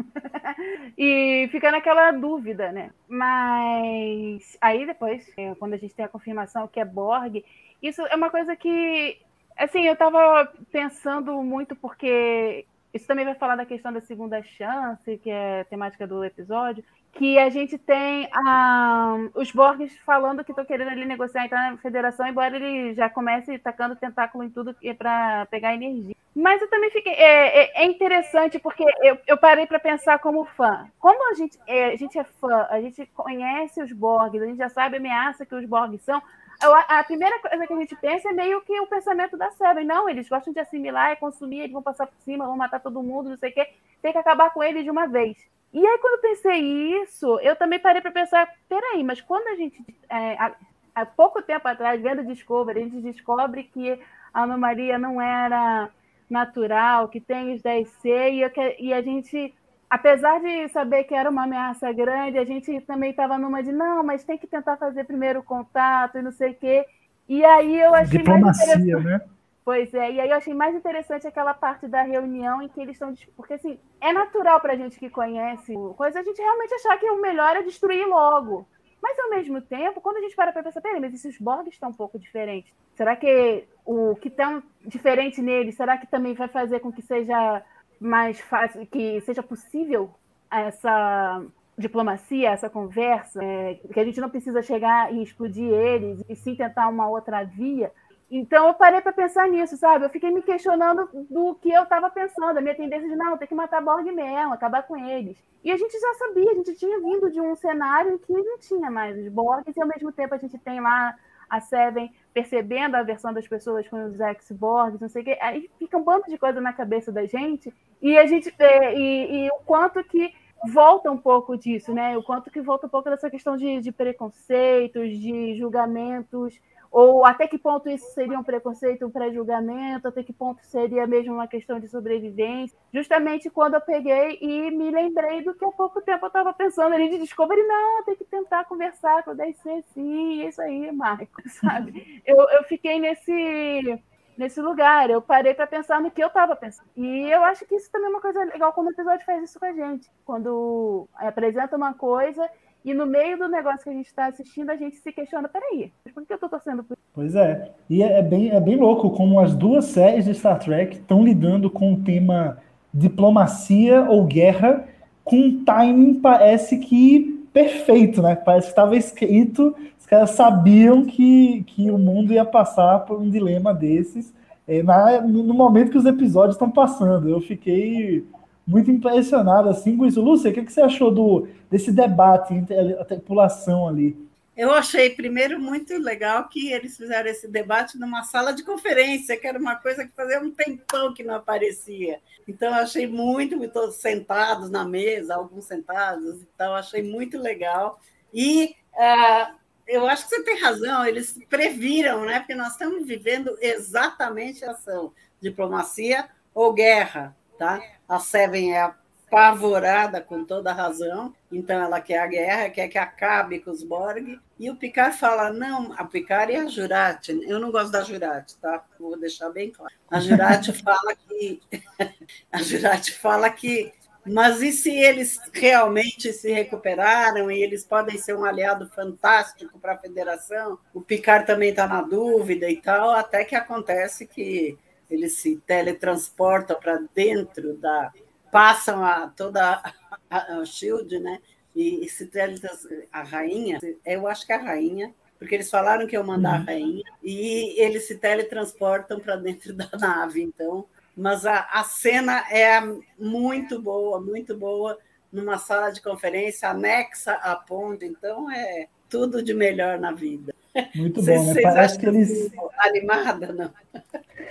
e fica naquela dúvida, né? Mas aí depois, é, quando a gente tem a confirmação que é Borg, isso é uma coisa que. Assim, eu tava pensando muito porque. Isso também vai falar da questão da segunda chance, que é temática do episódio, que a gente tem ah, os Borgs falando que estão querendo ali negociar entrar na federação, embora ele já comece tacando tentáculo em tudo para pegar energia. Mas eu também fiquei. É, é- é interessante porque eu, eu parei para pensar como fã. Como a gente, é, a gente é fã, a gente conhece os Borgs, a gente já sabe a ameaça que os Borgs são. A, primeira coisa que a gente pensa é meio que o pensamento da Seven. Não, eles gostam de assimilar e consumir, eles vão passar por cima, vão matar todo mundo, não sei o quê. Tem que acabar com eles de uma vez. E aí, quando eu pensei isso, eu também parei para pensar: peraí, mas quando a gente. é, há, há pouco tempo atrás, vendo Discovery, a gente descobre que a Ana Maria não era natural, que tem os 10C, e, eu e a gente. Apesar de saber que era uma ameaça grande, a gente também estava numa de não, mas tem que tentar fazer primeiro contato e não sei o quê. E aí eu achei mais interessante. Diplomacia, né? Pois é, e aí eu achei mais interessante aquela parte da reunião em que eles estão. Porque, assim, é natural pra gente que conhece o coisa a gente realmente achar que o melhor é destruir logo. Mas, ao mesmo tempo, quando a gente para pra pensar, peraí, mas esses Borgs estão um pouco diferentes. Será que o que tão diferente neles, será que também vai fazer com que seja mais fácil, que seja possível essa diplomacia, essa conversa, é, que a gente não precisa chegar e explodir eles, e sim tentar uma outra via? Então eu parei para pensar nisso, sabe? Eu fiquei me questionando do que eu estava pensando, a minha tendência de não, tem que matar Borg mesmo, acabar com eles. E a gente já sabia, a gente tinha vindo de um cenário em que não tinha mais os Borgs, e ao mesmo tempo a gente tem lá a Seven percebendo a versão das pessoas com os ex-Borgs, não sei o quê. Aí fica um bando de coisa na cabeça da gente, e a gente e, e o quanto que volta um pouco disso, né? O quanto que volta um pouco dessa questão de, de preconceitos, de julgamentos, ou até que ponto isso seria um preconceito, um pré-julgamento, até que ponto seria mesmo uma questão de sobrevivência. Justamente quando eu peguei e me lembrei do que há pouco tempo eu estava pensando ali de Discovery, não, tem que tentar conversar com o 10C, sim, isso aí, Marco, sabe? Eu, eu fiquei nesse nesse lugar. Eu parei para pensar no que eu estava pensando. E eu acho que isso também é uma coisa legal quando o episódio faz isso com a gente. Quando apresenta uma coisa e no meio do negócio que a gente está assistindo, a gente se questiona: peraí, por que eu estou torcendo por isso? Pois é. E é, é bem, é bem louco como as duas séries de Star Trek estão lidando com o tema diplomacia ou guerra com um timing parece que perfeito, né? Parece que estava escrito, os caras sabiam que, que o mundo ia passar por um dilema desses é, na, no momento que os episódios estão passando. Eu fiquei muito impressionado assim com isso. Lúcia, o que, que você achou do, desse debate entre a tripulação ali? Eu achei, primeiro, muito legal que eles fizeram esse debate numa sala de conferência, que era uma coisa que fazia um tempão que não aparecia. Então, achei muito, muito sentados na mesa, alguns sentados, então, achei muito legal. E uh, eu acho que você tem razão, eles previram, né? Porque nós estamos vivendo exatamente a ação: diplomacia ou guerra, tá? A Seven é apavorada com toda razão, então ela quer a guerra, quer que acabe com os Borg, e o Picard fala, não, a Picard e a Jurati, eu não gosto da Jurati, tá? Vou deixar bem claro. A Jurati fala que a Jurati fala que mas e se eles realmente se recuperaram e eles podem ser um aliado fantástico para a federação? O Picard também está na dúvida e tal, até que acontece que eles se teletransportam para dentro da. passam a, toda a, a Shield, né? E, e se teletransportam. A rainha, eu acho que é a rainha, porque eles falaram que iam mandar uhum. a rainha, e eles se teletransportam para dentro da nave. Então, mas a, a cena é muito boa, muito boa, numa sala de conferência anexa à ponte, então é tudo de melhor na vida. Muito bom, né? Parece que eles. Animada, não?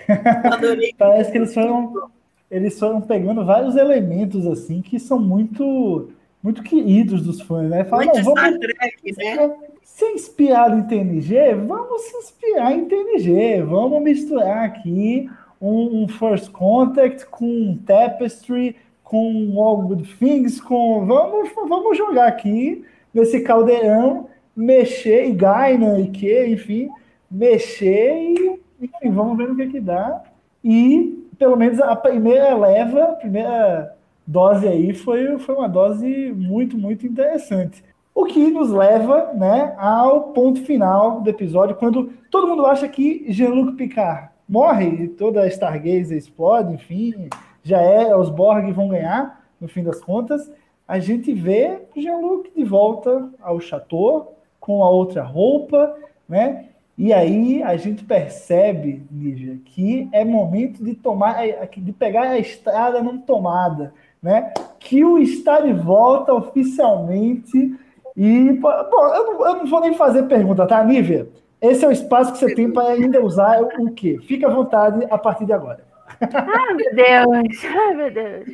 Parece que eles foram, eles foram pegando vários elementos assim que são muito muito queridos dos fãs, né? Fala, muito vamos, Star Trek, né? Se inspirar em TNG, vamos se inspirar em TNG, vamos misturar aqui um, um First Contact com um Tapestry, com All Good Things, com. Vamos, vamos jogar aqui nesse caldeirão, mexer, e Gaina e que, enfim, mexer e enfim, vamos ver o que, que dá. E pelo menos a primeira leva, a primeira dose aí foi, foi uma dose muito, muito interessante. O que nos leva né, ao ponto final do episódio, quando todo mundo acha que Jean-Luc Picard morre e toda a Stargazer explode, enfim, já é, os Borg vão ganhar, no fim das contas. A gente vê Jean-Luc de volta ao chateau, com a outra roupa, né? E aí a gente percebe, Lívia, que é momento de tomar, de pegar a estrada não tomada, né? Que o está de volta oficialmente. E, bom, eu não, eu não vou nem fazer pergunta, tá, Nívia? Esse é o espaço que você tem para ainda usar o quê? Fica à vontade a partir de agora. Ai, meu Deus! Ai, meu Deus!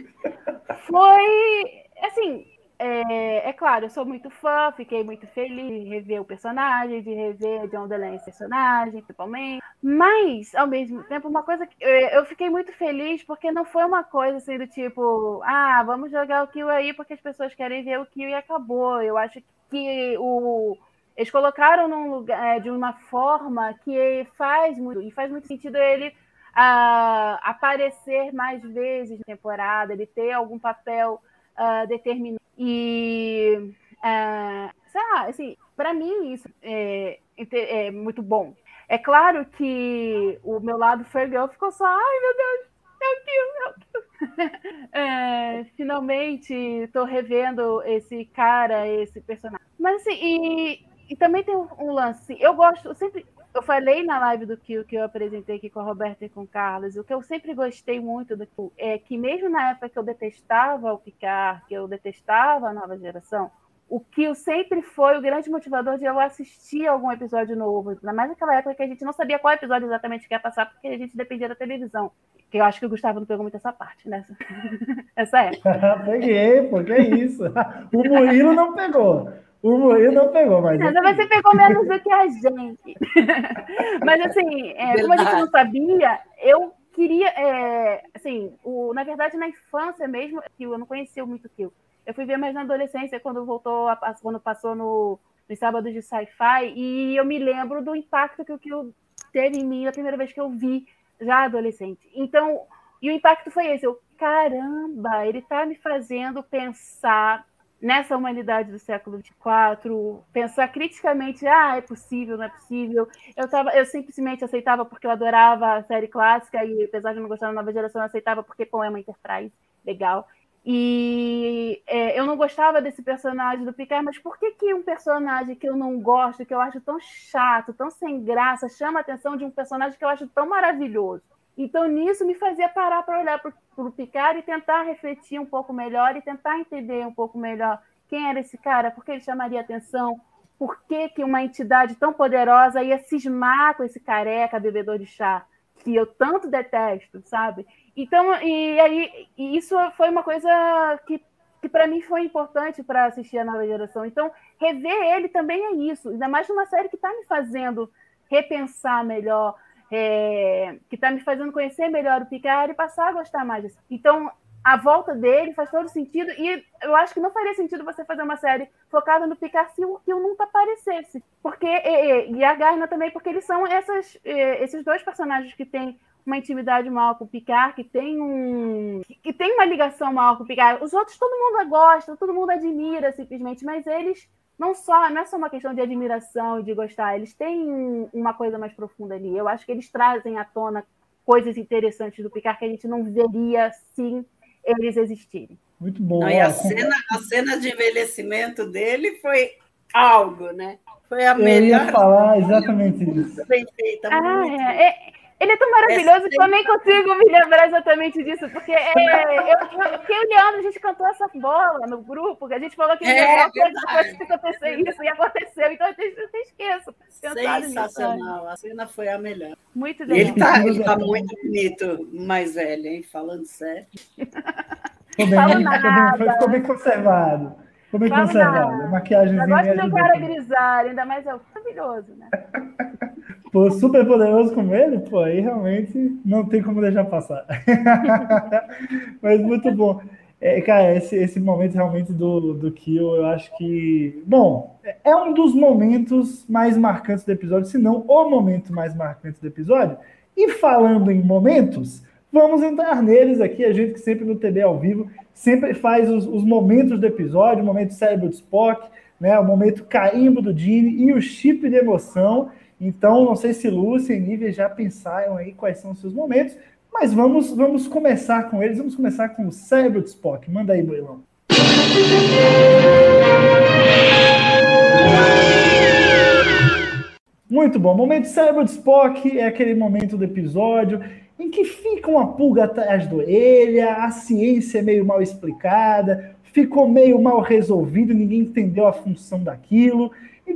Foi, assim, é, é, claro, eu sou muito fã, fiquei muito feliz de rever o personagem, de rever John Delance personagem, principalmente. Mas, ao mesmo tempo, uma coisa que eu fiquei muito feliz porque não foi uma coisa assim do tipo, ah, vamos jogar o Kill aí porque as pessoas querem ver o Kill e acabou. Eu acho que o eles colocaram num lugar, é, de uma forma que faz muito, e faz muito sentido ele uh, aparecer mais vezes na temporada, ele ter algum papel uh, determinado. E, uh, sei lá, assim, para mim isso é, é, muito bom. É claro que o meu lado Fergal ficou só, ai meu Deus, meu Deus, meu Deus. É, finalmente estou revendo esse cara, esse personagem. Mas assim, e e também tem um lance, eu gosto, eu sempre, eu falei na live do Kill que eu apresentei aqui com a Roberta e com o Carlos, o que eu sempre gostei muito do Kill é que mesmo na época que eu detestava o Picard, que eu detestava a nova geração, o Kill sempre foi o grande motivador de eu assistir algum episódio novo, ainda mais naquela época que a gente não sabia qual episódio exatamente que ia passar, porque a gente dependia da televisão. Que eu acho que o Gustavo não pegou muito essa parte, né? Essa época. Peguei, porque é isso. O Murilo não pegou. O Murilo não pegou, mas. Mas você pegou menos do que a gente. mas assim, é, como a gente não sabia, eu queria. É, assim, o, na verdade, na infância mesmo, eu não conhecia muito Kill. Eu fui ver mais na adolescência, quando voltou, a, quando passou no, nos sábados de sci-fi, e eu me lembro do impacto que o Kill teve em mim a primeira vez que eu vi, já adolescente. Então, e o impacto foi esse: eu, caramba, ele tá me fazendo pensar nessa humanidade do século XXIV, pensar criticamente, ah, é possível, não é possível. Eu, tava, eu simplesmente aceitava porque eu adorava a série clássica e, apesar de não gostar da nova geração, eu aceitava porque, pô, é uma Enterprise, legal. E é, eu não gostava desse personagem do Picard, mas por que, que um personagem que eu não gosto, que eu acho tão chato, tão sem graça, chama a atenção de um personagem que eu acho tão maravilhoso? Então, nisso, me fazia parar para olhar para o Picard e tentar refletir um pouco melhor e tentar entender um pouco melhor quem era esse cara, por que ele chamaria atenção, por que, que uma entidade tão poderosa ia cismar com esse careca bebedor de chá, que eu tanto detesto, sabe? Então, e aí, e isso foi uma coisa que, que para mim foi importante para assistir a nova geração. Então, rever ele também é isso, ainda mais numa série que está me fazendo repensar melhor, é, que está me fazendo conhecer melhor o Picard e passar a gostar mais disso. Então, a volta dele faz todo sentido, e eu acho que não faria sentido você fazer uma série focada no Picard se o Kill nunca aparecesse. Porque, e, e a Garna também, porque eles são essas, esses dois personagens que têm uma intimidade maior com o Picard, que tem um. que tem uma ligação maior com o Picard. Os outros todo mundo gosta, todo mundo admira simplesmente, mas eles não só não é só uma questão de admiração e de gostar, eles têm uma coisa mais profunda ali. Eu acho que eles trazem à tona coisas interessantes do Picard que a gente não veria se eles existirem. Muito bom. Não, e a cena, a cena de envelhecimento dele foi algo, né? Foi a Eu melhor. ia falar exatamente isso. Bem feita. Ah, é, é- ele é tão maravilhoso que eu nem consigo me lembrar exatamente disso, porque é, eu, eu, porque eu e o Leandro, a gente cantou essa bola no grupo, que a gente falou que É, legal que acontecer isso, e aconteceu, então eu até, eu até esqueço. sabe? Sensacional. A cena foi a melhor. Muito legal. ele tá, ele tá muito bonito, mais velho, hein? Falando sério. Ficou bem, Fala ficou nada. bem, ficou bem conservado. Ficou bem Fala conservado. nada. A maquiagemzinha Eu gosto de um ajudou cara grisalho, ainda mais é maravilhoso, né? Pô, super poderoso como ele, pô, aí realmente não tem como deixar passar. Mas muito bom. É, cara, esse, esse momento realmente do, do Kill, eu acho que. Bom, é um dos momentos mais marcantes do episódio, se não o momento mais marcante do episódio. E falando em momentos, vamos entrar neles aqui. A gente que sempre no TB ao vivo sempre faz os, os momentos do episódio, o momento cérebro de Spock, né, o momento carimbo do Gene e o chip de emoção. Então, não sei se Lúcia e Nívia já pensaram aí quais são os seus momentos, mas vamos, vamos começar com eles. Vamos começar com o cérebro de Spock. Manda aí, Boilão. Muito bom. Momento cérebro de Spock é aquele momento do episódio em que fica uma pulga atrás da orelha, a ciência é meio mal explicada, ficou meio mal resolvido, ninguém entendeu a função daquilo.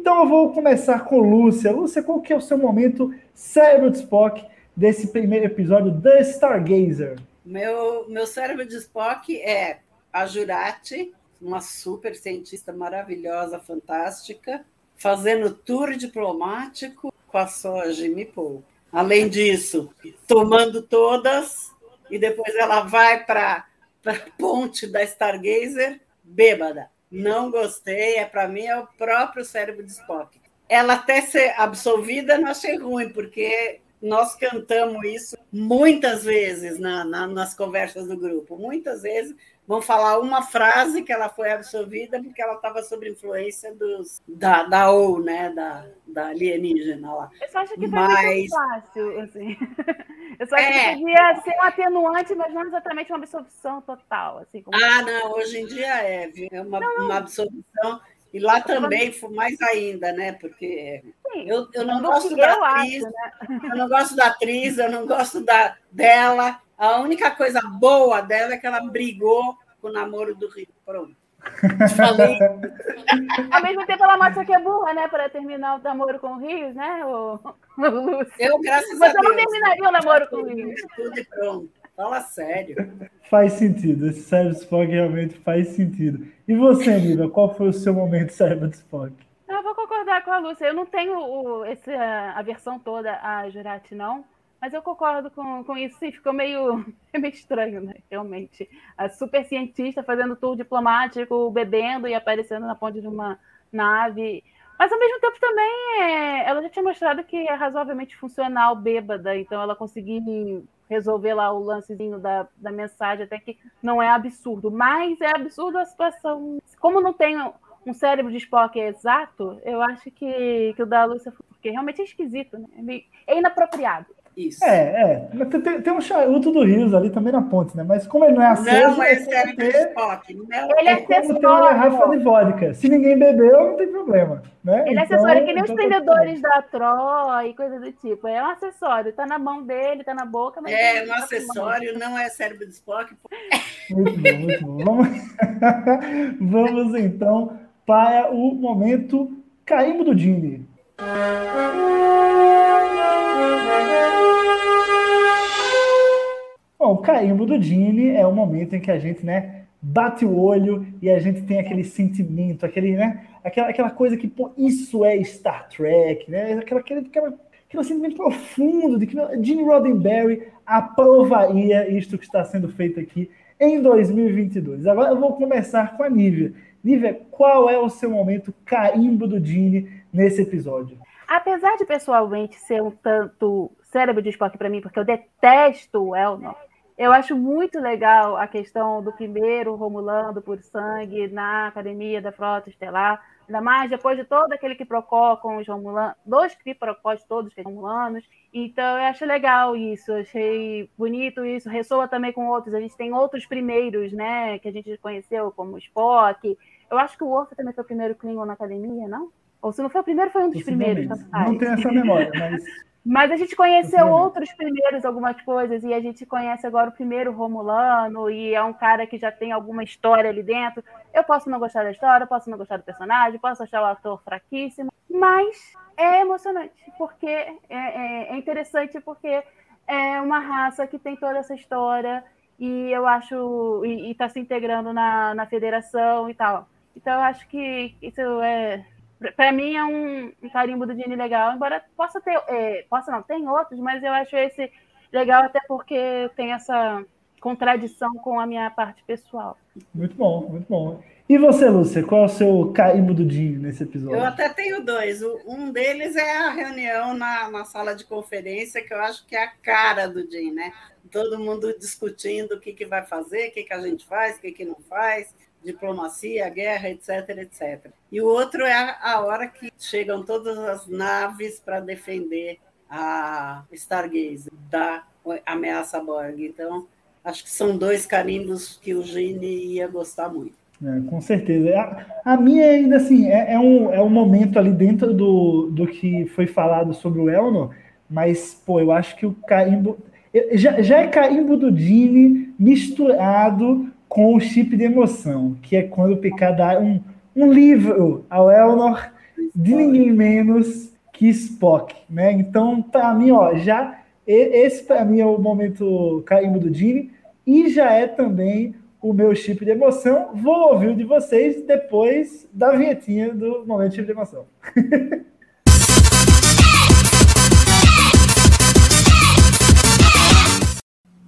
Então eu vou começar com Lúcia. Lúcia, qual que é o seu momento cérebro de Spock desse primeiro episódio The Stargazer? Meu, meu cérebro de Spock é a Jurati, uma super cientista maravilhosa, fantástica, fazendo tour diplomático com a soja me Paul. Além disso, tomando todas, e depois ela vai para a ponte da Stargazer bêbada. Não gostei, é para mim é o próprio cérebro de Spock. Ela até ser absolvida não achei ruim, porque nós cantamos isso muitas vezes na, na, nas conversas do grupo. Muitas vezes vão falar uma frase que ela foi absolvida porque ela estava sob influência dos, da, da OU, né? Da, da alienígena lá. Eu só acho que foi Mas- muito fácil, assim. Eu só acho É. que podia ser um atenuante, mas não exatamente uma absorção total, assim. Como... Ah, não, hoje em dia é, viu? é uma, uma absorção. E lá também foi mais ainda, né? Porque Sim, eu, eu não gosto da atriz, acho, né? eu não gosto da atriz, eu não gosto da, dela. A única coisa boa dela é que ela brigou com o namoro do Rio. Pronto. Falei. Ao mesmo tempo, ela mostra que é burra, né? Para terminar o namoro com o Rios, né, o, o Lúcio? Eu, graças Você a Deus. não terminaria o namoro com o Rios. Tudo e pronto. Fala sério. Faz sentido, esse cérebro de Spock realmente faz sentido. E você, Nívia, qual foi o seu momento cérebro de Spock? Eu vou concordar com a Lúcia. Eu não tenho o, esse, a versão toda a Jurati, não. Mas eu concordo com, com isso. Sim, ficou meio, meio estranho, né? Realmente. A super cientista fazendo tour diplomático, bebendo e aparecendo na ponte de uma nave. Mas ao mesmo tempo também é, ela já tinha mostrado que é razoavelmente funcional bêbada, então ela conseguiu resolver lá o lancezinho da, da mensagem, até que não é absurdo. Mas é absurdo a situação. Como não tem um cérebro de Spock exato, eu acho que, que o da Lúcia, porque realmente é esquisito, né? É, é inapropriado. Isso. É, é. Mas Tem, tem- tem um charuto do Rios ali também na ponte, né? Mas como ele não é aceso, Não é é de ter, Spock. Não. Ele é é como ter uma garrafa acessório. de vodka. Se ninguém bebeu, não tem problema. Né? Ele é Então- acessório que nem os então tá vendedores da Troy e coisa do tipo. É um acessório. Tá na mão dele, tá na boca, mas. É, ele um tá acessório, não é cérebro de Spock. Muito bom, muito bom. Vamos, Vamos então para o momento carimbo do Dini. Bom, o carimbo do Dini é o momento em que a gente, né, bate o olho e a gente tem aquele sentimento, aquele, né, aquela, aquela coisa que, pô, isso é Star Trek, né? Aquela, aquele, aquela, aquele sentimento profundo de que Gene Roddenberry aprovaria isto que está sendo feito aqui em 2022. Agora eu vou começar com a Nívia. Nívia, qual é o seu momento carimbo do Gene nesse episódio? Apesar de pessoalmente ser um tanto cérebro de Spock para mim, porque eu detesto o Elnor, eu acho muito legal a questão do primeiro Romulano por sangue na academia da Frota Estelar, ainda mais depois de todo aquele quiprocó com os Romulanos, dois quiprocós todos que são Romulanos. Então eu acho legal isso, achei bonito isso, ressoa também com outros. A gente tem outros primeiros, né, que a gente conheceu, como o Spock. Eu acho que o Worf também foi o primeiro Klingon na academia, não? Ou se não foi o primeiro, foi um dos primeiros. faz. Não tenho essa memória, mas Mas a gente conheceu Entendi. outros primeiros, algumas coisas, e a gente conhece agora o primeiro Romulano, e é um cara que já tem alguma história ali dentro. Eu posso não gostar da história, posso não gostar do personagem, posso achar o ator fraquíssimo, mas é emocionante, porque é, é- é interessante, porque é uma raça que tem toda essa história, e eu acho, e está se integrando na, na federação e tal. Então eu acho que isso é para mim é um, um carimbo do Dini legal, embora possa ter, é, possa não, tem outros, mas eu acho esse legal até porque tem essa contradição com a minha parte pessoal. muito bom, muito bom. E você, Lúcia, qual é o seu carimbo do Gene nesse episódio? Eu até tenho dois. Um deles é a reunião na, na sala de conferência, que eu acho que é a cara do Jim, né? Todo mundo discutindo o que, que vai fazer, o que, que a gente faz, o que, que não faz, diplomacia, guerra, etc, etc. E o outro é a, hora que chegam todas as naves para defender a Stargazer da ameaça Borg. Então, acho que são dois carimbos que o Gene ia gostar muito. É, com certeza. A, a minha ainda assim é, é um, é um momento ali dentro do, do que foi falado sobre o Elnor, mas pô, eu acho que o carimbo já, já é carimbo do Dini misturado com o chip de emoção, que é quando o Picard dá um, um livro ao Elnor de ninguém menos que Spock, né? Então, para mim, ó, já esse para mim é o momento carimbo do Dini e já é também o meu chip de emoção. Vou ouvir o de vocês depois da vinhetinha do momento chip de emoção.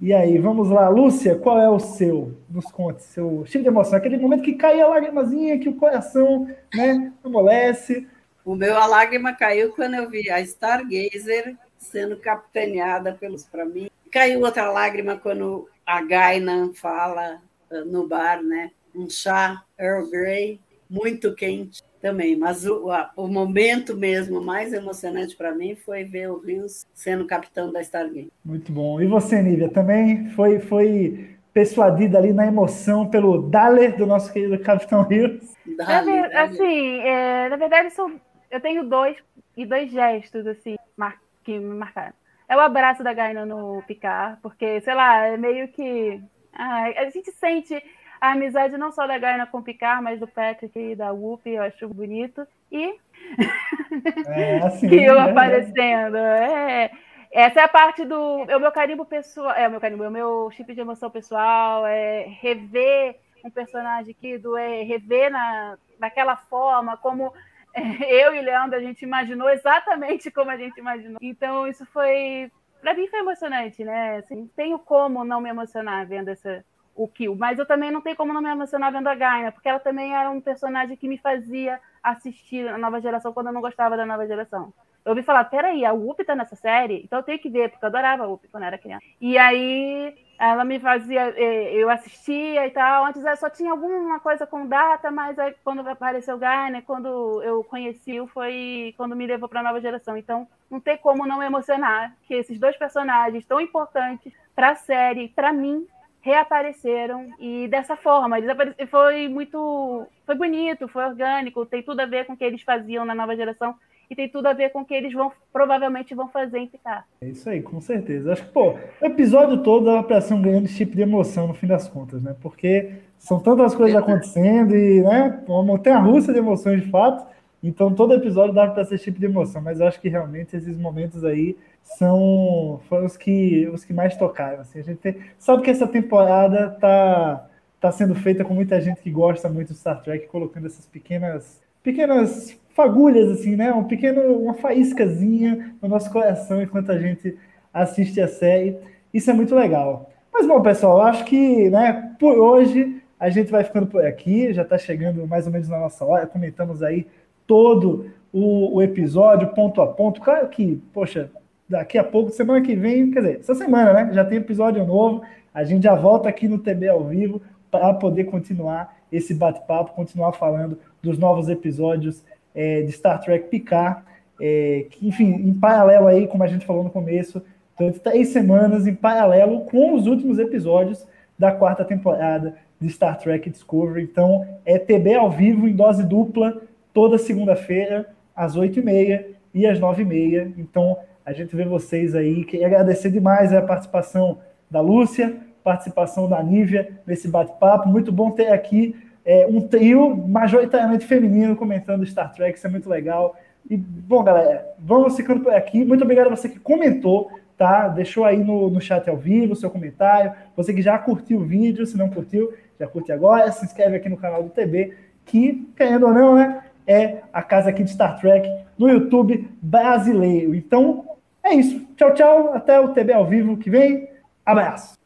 E aí, vamos lá, Lúcia, qual é o seu? Nos conte, seu chip de emoção. Aquele momento que cai a lágrimazinha, que o coração, né, amolece. O meu a lágrima caiu quando eu vi a Stargazer sendo capitaneada pelos para mim. Caiu outra lágrima quando a Gainan fala eh, no bar, né? Um chá Earl Grey muito quente também. Mas o, a- o momento mesmo mais emocionante para mim foi ver o Rios sendo capitão da Stargate. Muito bom. E você, Nívia, também foi, foi persuadida ali na emoção pelo Daler do nosso querido Capitão Rios? Dali. assim, é, na verdade, são, eu tenho dois e dois gestos assim mar- que me marcaram. É o abraço da Gaina no Picard, porque, sei lá, é meio que. ai, a gente sente a amizade não só da Gaina com o Picard, mas do Patrick e da Whoopi, eu acho bonito. E É, assim, que eu né? aparecendo. É. Essa é a parte do. É o meu carimbo pessoal. É o meu carimbo, é o meu chip de emoção pessoal. É rever um personagem aqui, do, é rever na, daquela forma, como eu e Leandro a gente imaginou exatamente como a gente imaginou. Então, isso foi. Pra mim foi emocionante, né? Assim, tenho como não me emocionar vendo essa, o Kill, mas eu também não tenho como não me emocionar vendo a Gaina, porque ela também era um personagem que me fazia assistir a nova geração quando eu não gostava da nova geração. Eu ouvi falar, peraí, a Whoopi tá nessa série? Então eu tenho que ver, porque eu adorava a Whoopi quando era criança. E aí ela me fazia, eh, eu assistia e tal. Antes eu só tinha alguma coisa com data, mas aí, quando apareceu o Garner, quando eu conheci, foi quando me levou para nova geração. Então, não tem como não emocionar que esses dois personagens tão importantes para a série, para mim, reapareceram e dessa forma eles apare... foi muito foi bonito foi orgânico tem tudo a ver com o que eles faziam na nova geração e tem tudo a ver com o que eles vão provavelmente vão fazer em Picard. É isso aí, com certeza. Acho que, pô, o episódio todo dava pra ser um grande tipo de emoção no fim das contas, né? Porque são tantas coisas acontecendo e, né, uma montanha russa de emoções de fato. Então todo episódio dava para ser esse tipo de emoção, mas eu acho que realmente esses momentos aí são foram os que os que mais tocaram. Assim, a gente tem, sabe que essa temporada tá tá sendo feita com muita gente que gosta muito de Star Trek, colocando essas pequenas pequenas fagulhas, assim, né? Um pequeno, uma faíscazinha no nosso coração enquanto a gente assiste a série. Isso é muito legal. Mas bom, pessoal, acho que, né, por hoje a gente vai ficando por aqui. Já está chegando mais ou menos na nossa hora. Comentamos aí todo o, o, episódio, ponto a ponto. Claro que, poxa, daqui a pouco, semana que vem, quer dizer, essa semana, né? Já tem episódio novo. A gente já volta aqui no TB ao vivo para poder continuar esse bate-papo, continuar falando dos novos episódios é, de Star Trek Picard, é, que, enfim, em paralelo aí, como a gente falou no começo, durante três semanas em paralelo com os últimos episódios da quarta temporada de Star Trek Discovery. Então, é TB ao vivo em dose dupla toda segunda-feira, às oito e meia e às nove e meia. Então, a gente vê vocês aí. Queria agradecer demais a participação da Lúcia, participação da Nívia nesse bate-papo. Muito bom ter aqui é, um trio majoritariamente feminino comentando Star Trek, isso é muito legal. E, bom, galera, vamos ficando por aqui. Muito obrigado a você que comentou, tá? Deixou aí no, no chat ao vivo o seu comentário. Você que já curtiu o vídeo, se não curtiu, já curte agora. Se inscreve aqui no canal do TB, que, querendo ou não, né? É a casa aqui de Star Trek no YouTube brasileiro. Então, é isso. Tchau, tchau. Até o TB ao vivo que vem. Abraço.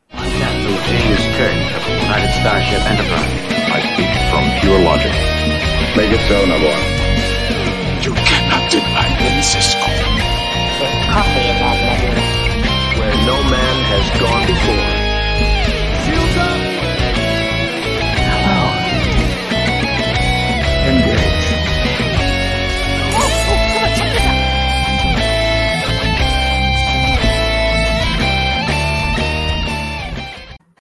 Of. You cannot deny me, Cisco. There's coffee in that. Where no man has gone before.